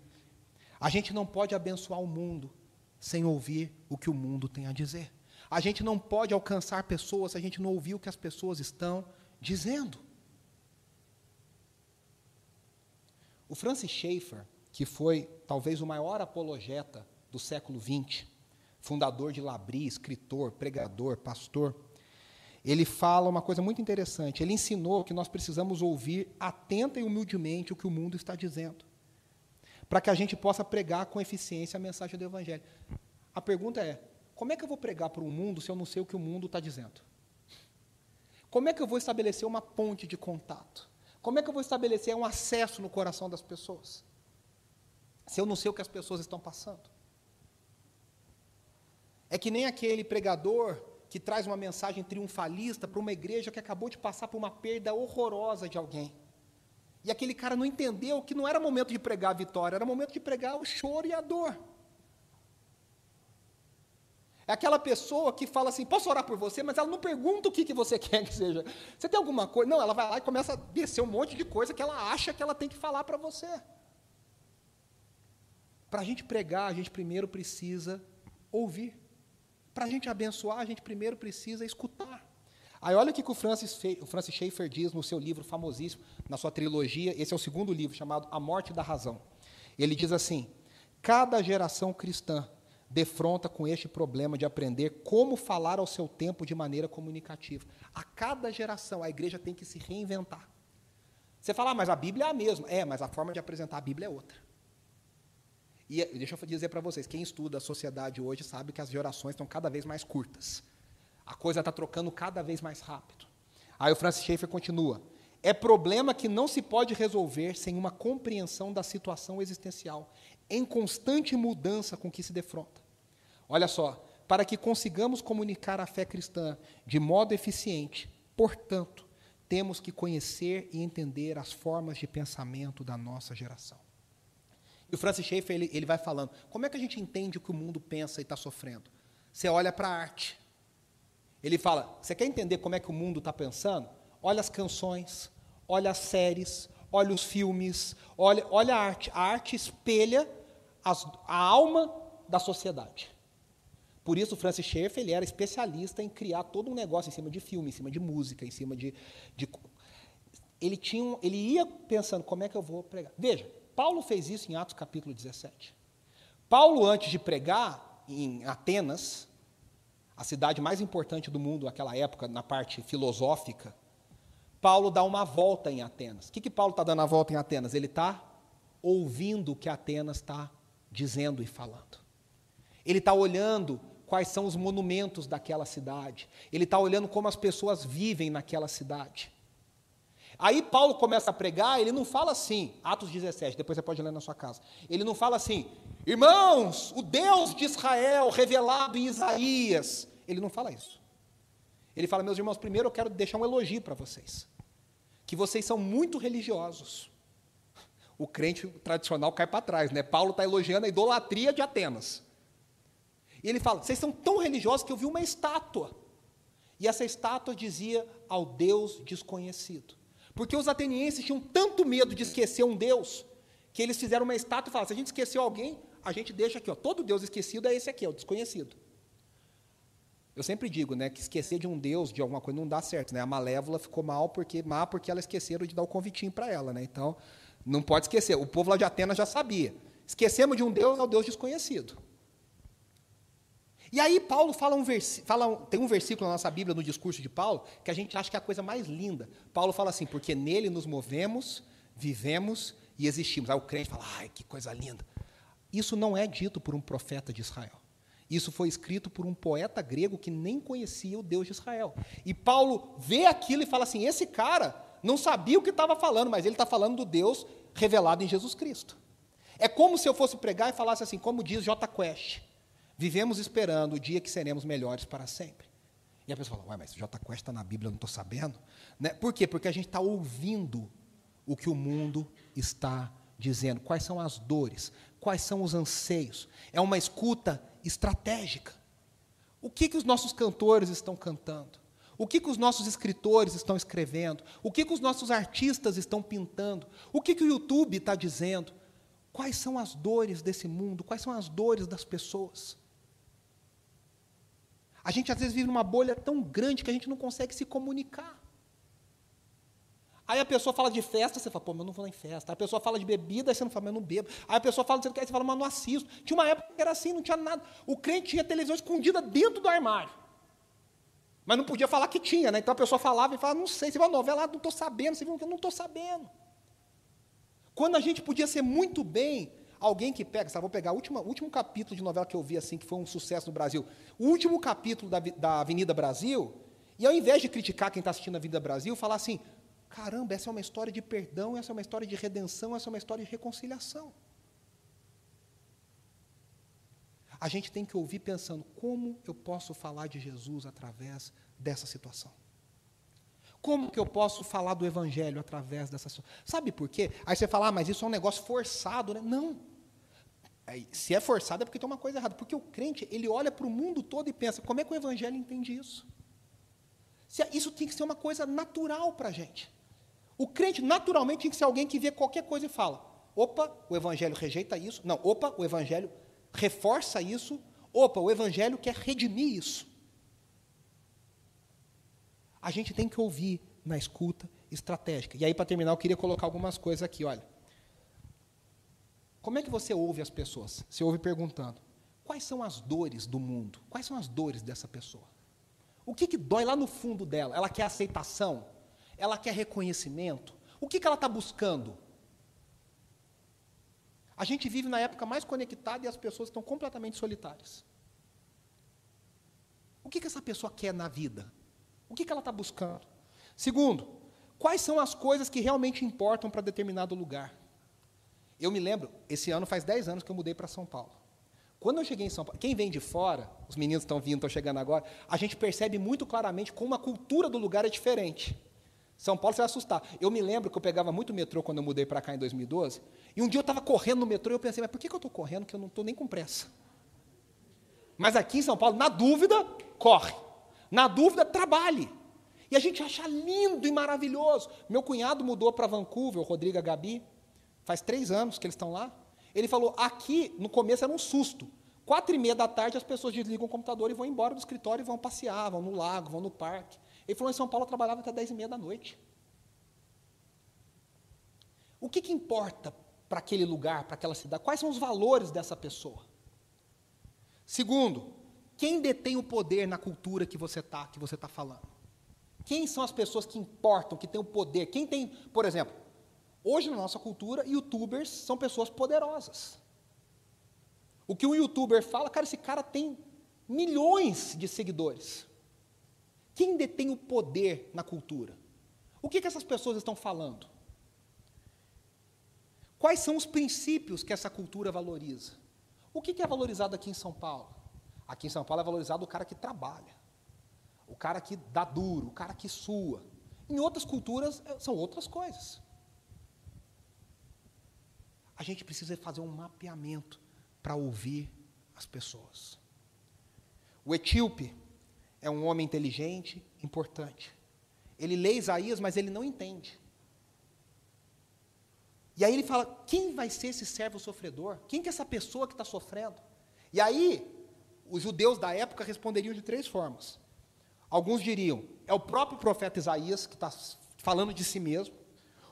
A gente não pode abençoar o mundo sem ouvir o que o mundo tem a dizer. A gente não pode alcançar pessoas se a gente não ouvir o que as pessoas estão dizendo. O Francis Schaeffer, que foi talvez o maior apologeta do século XX, fundador de Labri, escritor, pregador, pastor, ele fala uma coisa muito interessante. Ele ensinou que nós precisamos ouvir atenta e humildemente o que o mundo está dizendo, para que a gente possa pregar com eficiência a mensagem do Evangelho. A pergunta é: como é que eu vou pregar para o mundo se eu não sei o que o mundo está dizendo? Como é que eu vou estabelecer uma ponte de contato? Como é que eu vou estabelecer um acesso no coração das pessoas? Se eu não sei o que as pessoas estão passando. É que nem aquele pregador que traz uma mensagem triunfalista para uma igreja que acabou de passar por uma perda horrorosa de alguém. E aquele cara não entendeu que não era momento de pregar a vitória, era momento de pregar o choro e a dor. É aquela pessoa que fala assim: posso orar por você, mas ela não pergunta o que, que você <laughs> quer que seja. Você tem alguma coisa? Não, ela vai lá e começa a descer um monte de coisa que ela acha que ela tem que falar para você. Para a gente pregar, a gente primeiro precisa ouvir. Para a gente abençoar, a gente primeiro precisa escutar. Aí olha o que o Francis, o Francis Schaeffer diz no seu livro famosíssimo, na sua trilogia, esse é o segundo livro, chamado A Morte da Razão. Ele diz assim: cada geração cristã defronta com este problema de aprender como falar ao seu tempo de maneira comunicativa. A cada geração, a igreja tem que se reinventar. Você fala, ah, mas a Bíblia é a mesma. É, mas a forma de apresentar a Bíblia é outra. E deixa eu dizer para vocês, quem estuda a sociedade hoje sabe que as gerações estão cada vez mais curtas. A coisa está trocando cada vez mais rápido. Aí o Francis Schaeffer continua. É problema que não se pode resolver sem uma compreensão da situação existencial, em constante mudança com que se defronta. Olha só, para que consigamos comunicar a fé cristã de modo eficiente, portanto, temos que conhecer e entender as formas de pensamento da nossa geração. E o Francis Schaeffer ele, ele vai falando: como é que a gente entende o que o mundo pensa e está sofrendo? Você olha para a arte. Ele fala: você quer entender como é que o mundo está pensando? Olha as canções, olha as séries, olha os filmes, olha, olha a arte. A arte espelha as, a alma da sociedade. Por isso, Francis Schaeffer ele era especialista em criar todo um negócio em cima de filme, em cima de música, em cima de. de ele, tinha, ele ia pensando: como é que eu vou pregar? Veja, Paulo fez isso em Atos capítulo 17. Paulo, antes de pregar em Atenas, a cidade mais importante do mundo naquela época, na parte filosófica, Paulo dá uma volta em Atenas. O que, que Paulo está dando a volta em Atenas? Ele está ouvindo o que Atenas está dizendo e falando. Ele está olhando quais são os monumentos daquela cidade. Ele está olhando como as pessoas vivem naquela cidade. Aí Paulo começa a pregar, ele não fala assim, Atos 17, depois você pode ler na sua casa. Ele não fala assim, irmãos, o Deus de Israel revelado em Isaías. Ele não fala isso. Ele fala, meus irmãos, primeiro eu quero deixar um elogio para vocês. Que vocês são muito religiosos. O crente tradicional cai para trás, né? Paulo está elogiando a idolatria de Atenas. E ele fala: vocês são tão religiosos que eu vi uma estátua. E essa estátua dizia ao Deus desconhecido. Porque os atenienses tinham tanto medo de esquecer um Deus, que eles fizeram uma estátua e falaram: se a gente esqueceu alguém, a gente deixa aqui, ó, todo Deus esquecido é esse aqui, é o desconhecido. Eu sempre digo, né, que esquecer de um Deus, de alguma coisa, não dá certo, né? A Malévola ficou mal porque má porque ela esqueceram de dar o convitinho para ela, né? Então, não pode esquecer. O povo lá de Atenas já sabia. Esquecemos de um Deus, é o Deus desconhecido. E aí Paulo fala um fala tem um versículo na nossa Bíblia, no discurso de Paulo, que a gente acha que é a coisa mais linda. Paulo fala assim, porque nele nos movemos, vivemos e existimos. Aí o crente fala, ai, que coisa linda. Isso não é dito por um profeta de Israel. Isso foi escrito por um poeta grego que nem conhecia o Deus de Israel. E Paulo vê aquilo e fala assim: esse cara não sabia o que estava falando, mas ele está falando do Deus revelado em Jesus Cristo. É como se eu fosse pregar e falasse assim, como diz J. Quest: vivemos esperando o dia que seremos melhores para sempre. E a pessoa fala, ué, mas J. Quest está na Bíblia, eu não estou sabendo. Né? Por quê? Porque a gente está ouvindo o que o mundo está dizendo, quais são as dores, quais são os anseios. É uma escuta estratégica. O que, que os nossos cantores estão cantando? O que, que os nossos escritores estão escrevendo? O que, que os nossos artistas estão pintando? O que, que o YouTube está dizendo? Quais são as dores desse mundo? Quais são as dores das pessoas? A gente às vezes vive numa bolha tão grande que a gente não consegue se comunicar. Aí a pessoa fala de festa, você fala, pô, mas eu não vou em festa. Aí a pessoa fala de bebida, aí você não fala, mas eu não bebo. Aí a pessoa fala, quer, você fala, mas eu não assisto. Tinha uma época que era assim, não tinha nada. O crente tinha televisão escondida dentro do armário. Mas não podia falar que tinha, né? Então a pessoa falava e falava, não sei, você vai novela, não estou sabendo, você viu que não estou sabendo. Quando a gente podia ser muito bem alguém que pega, sabe, vou pegar o último, último capítulo de novela que eu vi assim, que foi um sucesso no Brasil. O último capítulo da, da Avenida Brasil, e ao invés de criticar quem está assistindo a Avenida Brasil, falar assim, Caramba, essa é uma história de perdão, essa é uma história de redenção, essa é uma história de reconciliação. A gente tem que ouvir pensando como eu posso falar de Jesus através dessa situação. Como que eu posso falar do Evangelho através dessa situação? Sabe por quê? Aí você fala, ah, mas isso é um negócio forçado, né? Não. Se é forçado é porque tem uma coisa errada. Porque o crente, ele olha para o mundo todo e pensa, como é que o Evangelho entende isso? Isso tem que ser uma coisa natural para a gente. O crente, naturalmente, tem que ser alguém que vê qualquer coisa e fala: opa, o evangelho rejeita isso. Não, opa, o evangelho reforça isso. Opa, o evangelho quer redimir isso. A gente tem que ouvir na escuta estratégica. E aí, para terminar, eu queria colocar algumas coisas aqui, olha. Como é que você ouve as pessoas? Você ouve perguntando: quais são as dores do mundo? Quais são as dores dessa pessoa? O que, que dói lá no fundo dela? Ela quer aceitação? Ela quer reconhecimento? O que, que ela está buscando? A gente vive na época mais conectada e as pessoas estão completamente solitárias. O que, que essa pessoa quer na vida? O que, que ela está buscando? Segundo, quais são as coisas que realmente importam para determinado lugar? Eu me lembro, esse ano faz 10 anos que eu mudei para São Paulo. Quando eu cheguei em São Paulo, quem vem de fora, os meninos estão vindo, estão chegando agora, a gente percebe muito claramente como a cultura do lugar é diferente. São Paulo você vai assustar. Eu me lembro que eu pegava muito metrô quando eu mudei para cá em 2012. E um dia eu estava correndo no metrô e eu pensei, mas por que, que eu estou correndo que eu não estou nem com pressa? Mas aqui em São Paulo, na dúvida, corre. Na dúvida, trabalhe. E a gente acha lindo e maravilhoso. Meu cunhado mudou para Vancouver, o Rodrigo e Gabi. Faz três anos que eles estão lá. Ele falou, aqui, no começo era um susto. Quatro e meia da tarde, as pessoas desligam o computador e vão embora do escritório e vão passear, vão no lago, vão no parque. Ele falou, em São Paulo eu trabalhava até 10 e meia da noite. O que, que importa para aquele lugar, para aquela cidade? Quais são os valores dessa pessoa? Segundo, quem detém o poder na cultura que você está que você está falando? Quem são as pessoas que importam, que têm o poder? Quem tem, por exemplo, hoje na nossa cultura, youtubers são pessoas poderosas. O que um youtuber fala, cara, esse cara tem milhões de seguidores. Quem detém o poder na cultura? O que, que essas pessoas estão falando? Quais são os princípios que essa cultura valoriza? O que, que é valorizado aqui em São Paulo? Aqui em São Paulo é valorizado o cara que trabalha, o cara que dá duro, o cara que sua. Em outras culturas é, são outras coisas. A gente precisa fazer um mapeamento para ouvir as pessoas. O etíope é um homem inteligente, importante. Ele lê Isaías, mas ele não entende. E aí ele fala: quem vai ser esse servo sofredor? Quem que é essa pessoa que está sofrendo? E aí, os judeus da época responderiam de três formas. Alguns diriam, é o próprio profeta Isaías que está falando de si mesmo.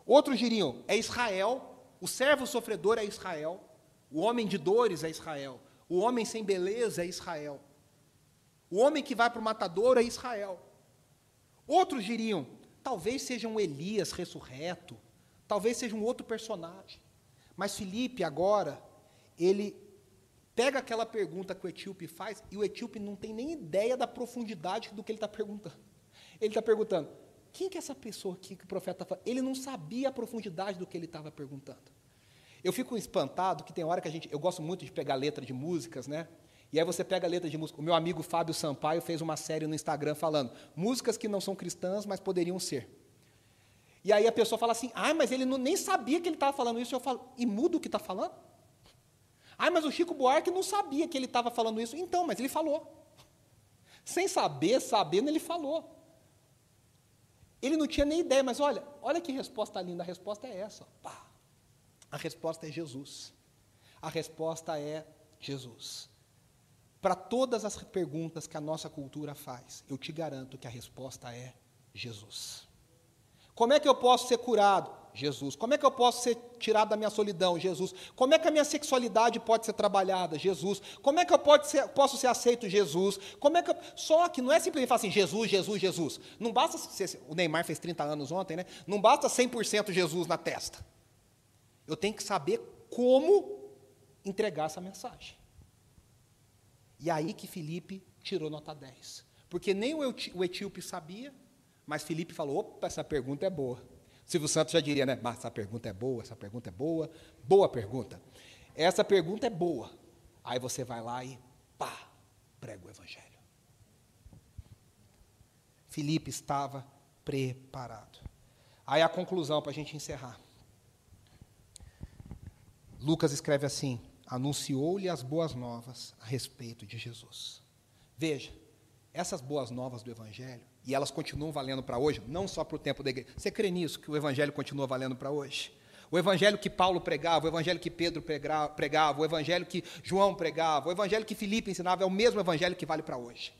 Outros diriam, é Israel, o servo sofredor é Israel, o homem de dores é Israel, o homem sem beleza é Israel, o homem que vai para o matador é Israel. Outros diriam, talvez seja um Elias ressurreto, talvez seja um outro personagem. Mas Felipe agora, ele pega aquela pergunta que o etíope faz e o etíope não tem nem ideia da profundidade do que ele está perguntando. Ele está perguntando: quem que é essa pessoa aqui que o profeta está falando? Ele não sabia a profundidade do que ele estava perguntando. Eu fico espantado que tem hora que a gente. Eu gosto muito de pegar letra de músicas, né? E aí você pega a letra de música. O meu amigo Fábio Sampaio fez uma série no Instagram falando músicas que não são cristãs, mas poderiam ser. E aí a pessoa fala assim: ah, mas ele não, nem sabia que ele estava falando isso. Eu falo: e muda o que está falando? Ah, mas o Chico Buarque não sabia que ele estava falando isso. Então, mas ele falou. Sem saber, sabendo, ele falou. Ele não tinha nem ideia, mas olha, olha que resposta linda. A resposta é essa. Pá. A resposta é Jesus. A resposta é Jesus. Para todas as perguntas que a nossa cultura faz, eu te garanto que a resposta é Jesus. Como é que eu posso ser curado? Jesus. Como é que eu posso ser tirado da minha solidão? Jesus. Como é que a minha sexualidade pode ser trabalhada? Jesus. Como é que eu ser, posso ser aceito? Jesus. Como é que eu... Só que não é simplesmente falar assim, Jesus, Jesus, Jesus. Não basta ser, o Neymar fez 30 anos ontem, né? Não basta 100% Jesus na testa. Eu tenho que saber como entregar essa mensagem. E aí que Felipe tirou nota 10. Porque nem o etíope sabia, mas Felipe falou: opa, essa pergunta é boa. Silvio Santos já diria, né? Mas essa pergunta é boa, essa pergunta é boa, boa pergunta. Essa pergunta é boa. Aí você vai lá e pá, prega o Evangelho. Filipe estava preparado. Aí a conclusão para a gente encerrar. Lucas escreve assim: anunciou-lhe as boas novas a respeito de Jesus. Veja, essas boas novas do Evangelho e elas continuam valendo para hoje, não só para o tempo da igreja. Você crê nisso, que o Evangelho continua valendo para hoje? O Evangelho que Paulo pregava, o Evangelho que Pedro pregava, o Evangelho que João pregava, o Evangelho que Filipe ensinava, é o mesmo Evangelho que vale para hoje.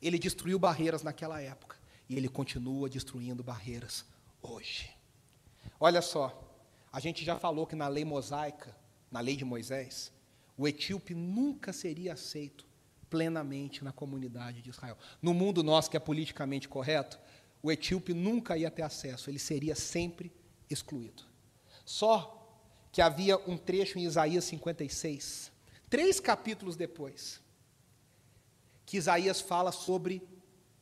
Ele destruiu barreiras naquela época e ele continua destruindo barreiras hoje. Olha só, a gente já falou que na lei mosaica, na lei de Moisés, o etíope nunca seria aceito plenamente na comunidade de Israel. No mundo nosso que é politicamente correto, o etíope nunca ia ter acesso, ele seria sempre excluído. Só que havia um trecho em Isaías 56, três capítulos depois, que Isaías fala sobre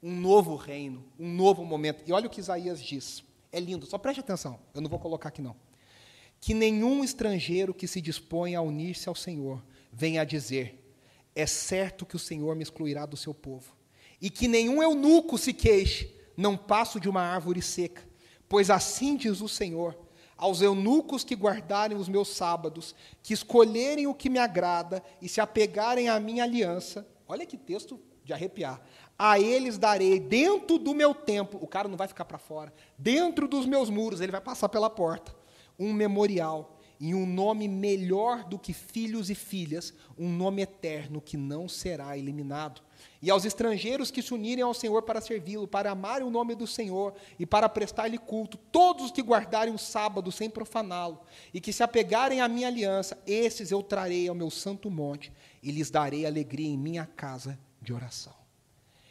um novo reino, um novo momento. E olha o que Isaías diz. É lindo, só preste atenção, eu não vou colocar aqui não. Que nenhum estrangeiro que se disponha a unir-se ao Senhor venha a dizer: é certo que o Senhor me excluirá do seu povo. E que nenhum eunuco se queixe, não passo de uma árvore seca. Pois assim diz o Senhor: aos eunucos que guardarem os meus sábados, que escolherem o que me agrada e se apegarem à minha aliança. Olha que texto de arrepiar. A eles darei dentro do meu templo, o cara não vai ficar para fora, dentro dos meus muros, ele vai passar pela porta, um memorial e um nome melhor do que filhos e filhas, um nome eterno que não será eliminado. E aos estrangeiros que se unirem ao Senhor para servi-lo, para amarem o nome do Senhor e para prestar-lhe culto, todos os que guardarem o sábado sem profaná-lo e que se apegarem à minha aliança, esses eu trarei ao meu santo monte e lhes darei alegria em minha casa de oração.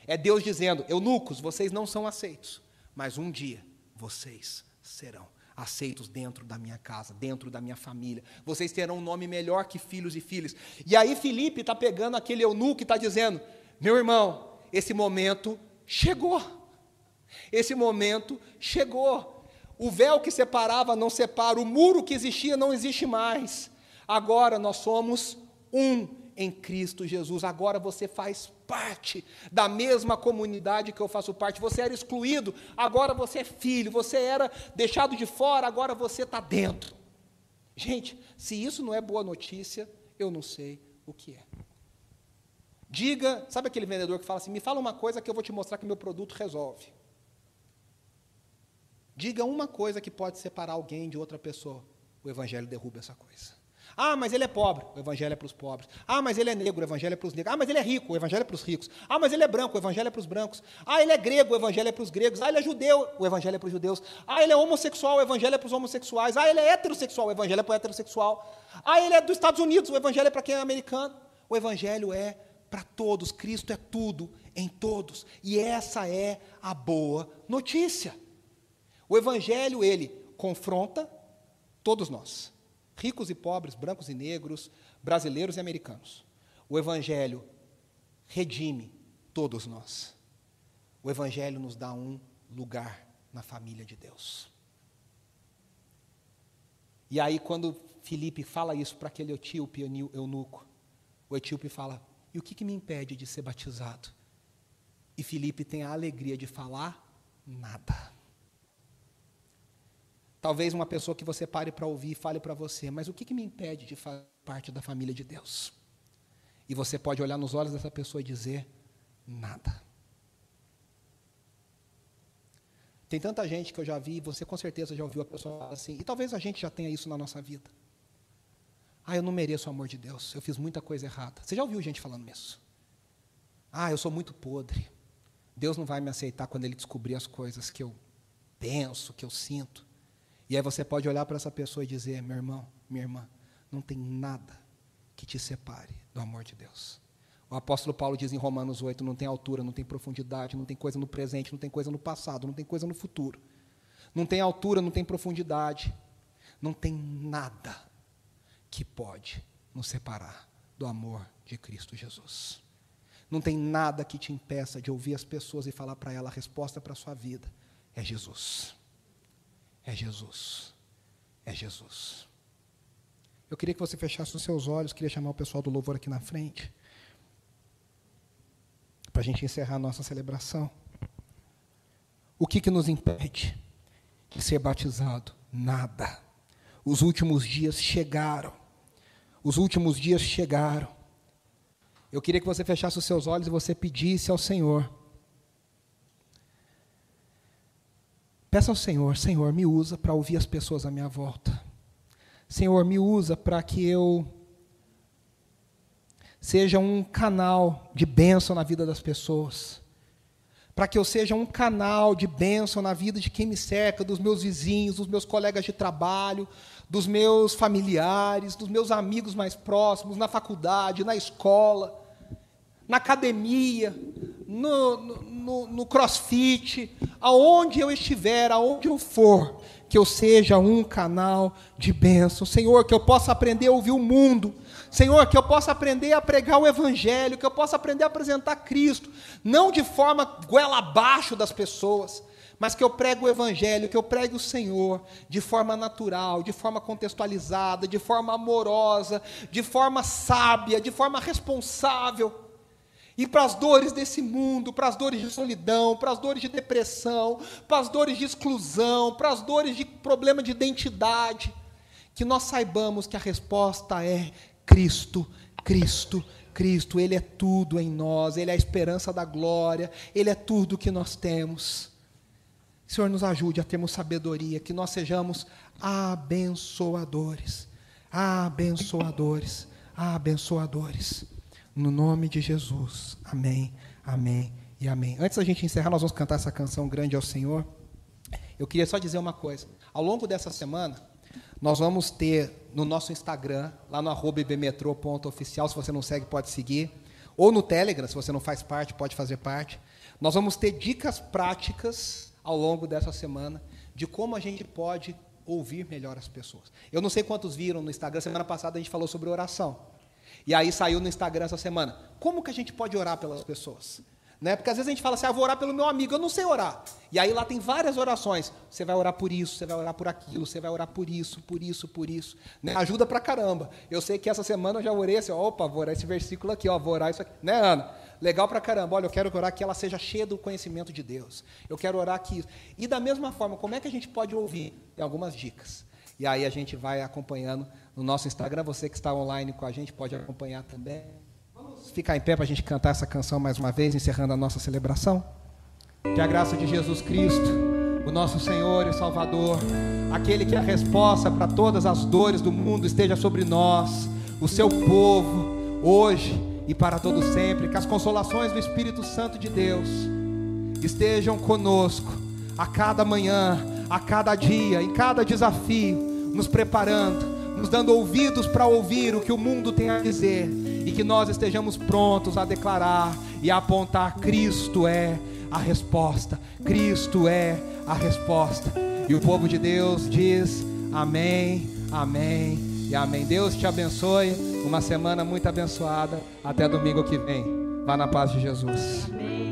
É Deus dizendo: eunucos, vocês não são aceitos, mas um dia vocês serão aceitos dentro da minha casa, dentro da minha família. Vocês terão um nome melhor que filhos e filhas. E aí Felipe está pegando aquele eunuco e está dizendo: meu irmão, esse momento chegou. Esse momento chegou. O véu que separava não separa, o muro que existia não existe mais. Agora nós somos um em Cristo Jesus. Agora você faz parte da mesma comunidade que eu faço parte. Você era excluído, agora você é filho. Você era deixado de fora, agora você está dentro. Gente, se isso não é boa notícia, eu não sei o que é. Diga, sabe aquele vendedor que fala assim: me fala uma coisa que eu vou te mostrar que meu produto resolve. Diga uma coisa que pode separar alguém de outra pessoa. O Evangelho derruba essa coisa. Ah, mas ele é pobre, o evangelho é para os pobres. Ah, mas ele é negro, o evangelho é para os negros. Ah, mas ele é rico, o evangelho é para os ricos. Ah, mas ele é branco, o evangelho é para os brancos. Ah, ele é grego, o evangelho é para os gregos. Ah, ele é judeu, o evangelho é para os judeus. Ah, ele é homossexual, o evangelho é para os homossexuais. Ah, ele é heterossexual, o evangelho é para o heterossexual. Ah, ele é dos Estados Unidos, o evangelho é para quem é americano. O evangelho é para todos, Cristo é tudo em todos. E essa é a boa notícia. O evangelho, ele confronta todos nós ricos e pobres, brancos e negros, brasileiros e americanos. O Evangelho redime todos nós. O Evangelho nos dá um lugar na família de Deus. E aí, quando Felipe fala isso para aquele etíope eunuco, o etíope fala: E o que, que me impede de ser batizado? E Felipe tem a alegria de falar: Nada. Talvez uma pessoa que você pare para ouvir fale para você, mas o que, que me impede de fazer parte da família de Deus? E você pode olhar nos olhos dessa pessoa e dizer: nada. Tem tanta gente que eu já vi, você com certeza já ouviu a pessoa falar assim, e talvez a gente já tenha isso na nossa vida. Ah, eu não mereço o amor de Deus, eu fiz muita coisa errada. Você já ouviu gente falando isso? Ah, eu sou muito podre. Deus não vai me aceitar quando Ele descobrir as coisas que eu penso, que eu sinto. E aí você pode olhar para essa pessoa e dizer: meu irmão, minha irmã, não tem nada que te separe do amor de Deus. O apóstolo Paulo diz em Romanos 8: não tem altura, não tem profundidade, não tem coisa no presente, não tem coisa no passado, não tem coisa no futuro. Não tem altura, não tem profundidade, não tem nada que pode nos separar do amor de Cristo Jesus. Não tem nada que te impeça de ouvir as pessoas e falar para ela a resposta para a sua vida é Jesus. É Jesus. É Jesus. Eu queria que você fechasse os seus olhos, queria chamar o pessoal do louvor aqui na frente. Para a gente encerrar a nossa celebração. O que, que nos impede de ser batizado? Nada. Os últimos dias chegaram. Os últimos dias chegaram. Eu queria que você fechasse os seus olhos e você pedisse ao Senhor Peça ao Senhor, Senhor, me usa para ouvir as pessoas à minha volta. Senhor, me usa para que eu seja um canal de bênção na vida das pessoas. Para que eu seja um canal de bênção na vida de quem me cerca, dos meus vizinhos, dos meus colegas de trabalho, dos meus familiares, dos meus amigos mais próximos, na faculdade, na escola, na academia, no, no, no, crossfit, aonde eu estiver, aonde eu for, que eu seja um canal de bênção. Senhor, que eu possa aprender a ouvir o mundo. Senhor, que eu possa aprender a pregar o Evangelho, que eu possa aprender a apresentar Cristo, não de forma goela abaixo das pessoas, mas que eu pregue o Evangelho, que eu pregue o Senhor de forma natural, de forma contextualizada, de forma amorosa, de forma sábia, de forma responsável e para as dores desse mundo, para as dores de solidão, para as dores de depressão, para as dores de exclusão, para as dores de problema de identidade, que nós saibamos que a resposta é Cristo, Cristo, Cristo, Ele é tudo em nós, Ele é a esperança da glória, Ele é tudo que nós temos. Senhor, nos ajude a termos sabedoria, que nós sejamos abençoadores, abençoadores, abençoadores. No nome de Jesus. Amém, amém e amém. Antes da gente encerrar, nós vamos cantar essa canção grande ao Senhor. Eu queria só dizer uma coisa. Ao longo dessa semana, nós vamos ter no nosso Instagram, lá no arroba se você não segue, pode seguir. Ou no Telegram, se você não faz parte, pode fazer parte. Nós vamos ter dicas práticas ao longo dessa semana de como a gente pode ouvir melhor as pessoas. Eu não sei quantos viram no Instagram, semana passada a gente falou sobre oração. E aí saiu no Instagram essa semana. Como que a gente pode orar pelas pessoas? Né? Porque às vezes a gente fala assim, ah, vou orar pelo meu amigo, eu não sei orar. E aí lá tem várias orações. Você vai orar por isso, você vai orar por aquilo, você vai orar por isso, por isso, por isso. Né? Ajuda pra caramba. Eu sei que essa semana eu já orei assim, opa, vou orar esse versículo aqui, ó, vou orar isso aqui. Né, Ana? Legal pra caramba. Olha, eu quero orar que ela seja cheia do conhecimento de Deus. Eu quero orar que. E da mesma forma, como é que a gente pode ouvir? Tem algumas dicas. E aí a gente vai acompanhando no nosso Instagram. Você que está online com a gente pode acompanhar também. Vamos ficar em pé para a gente cantar essa canção mais uma vez, encerrando a nossa celebração. Que a graça de Jesus Cristo, o nosso Senhor e Salvador, aquele que é a resposta para todas as dores do mundo esteja sobre nós, o seu povo, hoje e para todo sempre. Que as consolações do Espírito Santo de Deus estejam conosco a cada manhã, a cada dia, em cada desafio, nos preparando, nos dando ouvidos para ouvir o que o mundo tem a dizer e que nós estejamos prontos a declarar e a apontar: Cristo é a resposta, Cristo é a resposta. E o povo de Deus diz: Amém, Amém e Amém. Deus te abençoe. Uma semana muito abençoada. Até domingo que vem. Vá na paz de Jesus. Amém.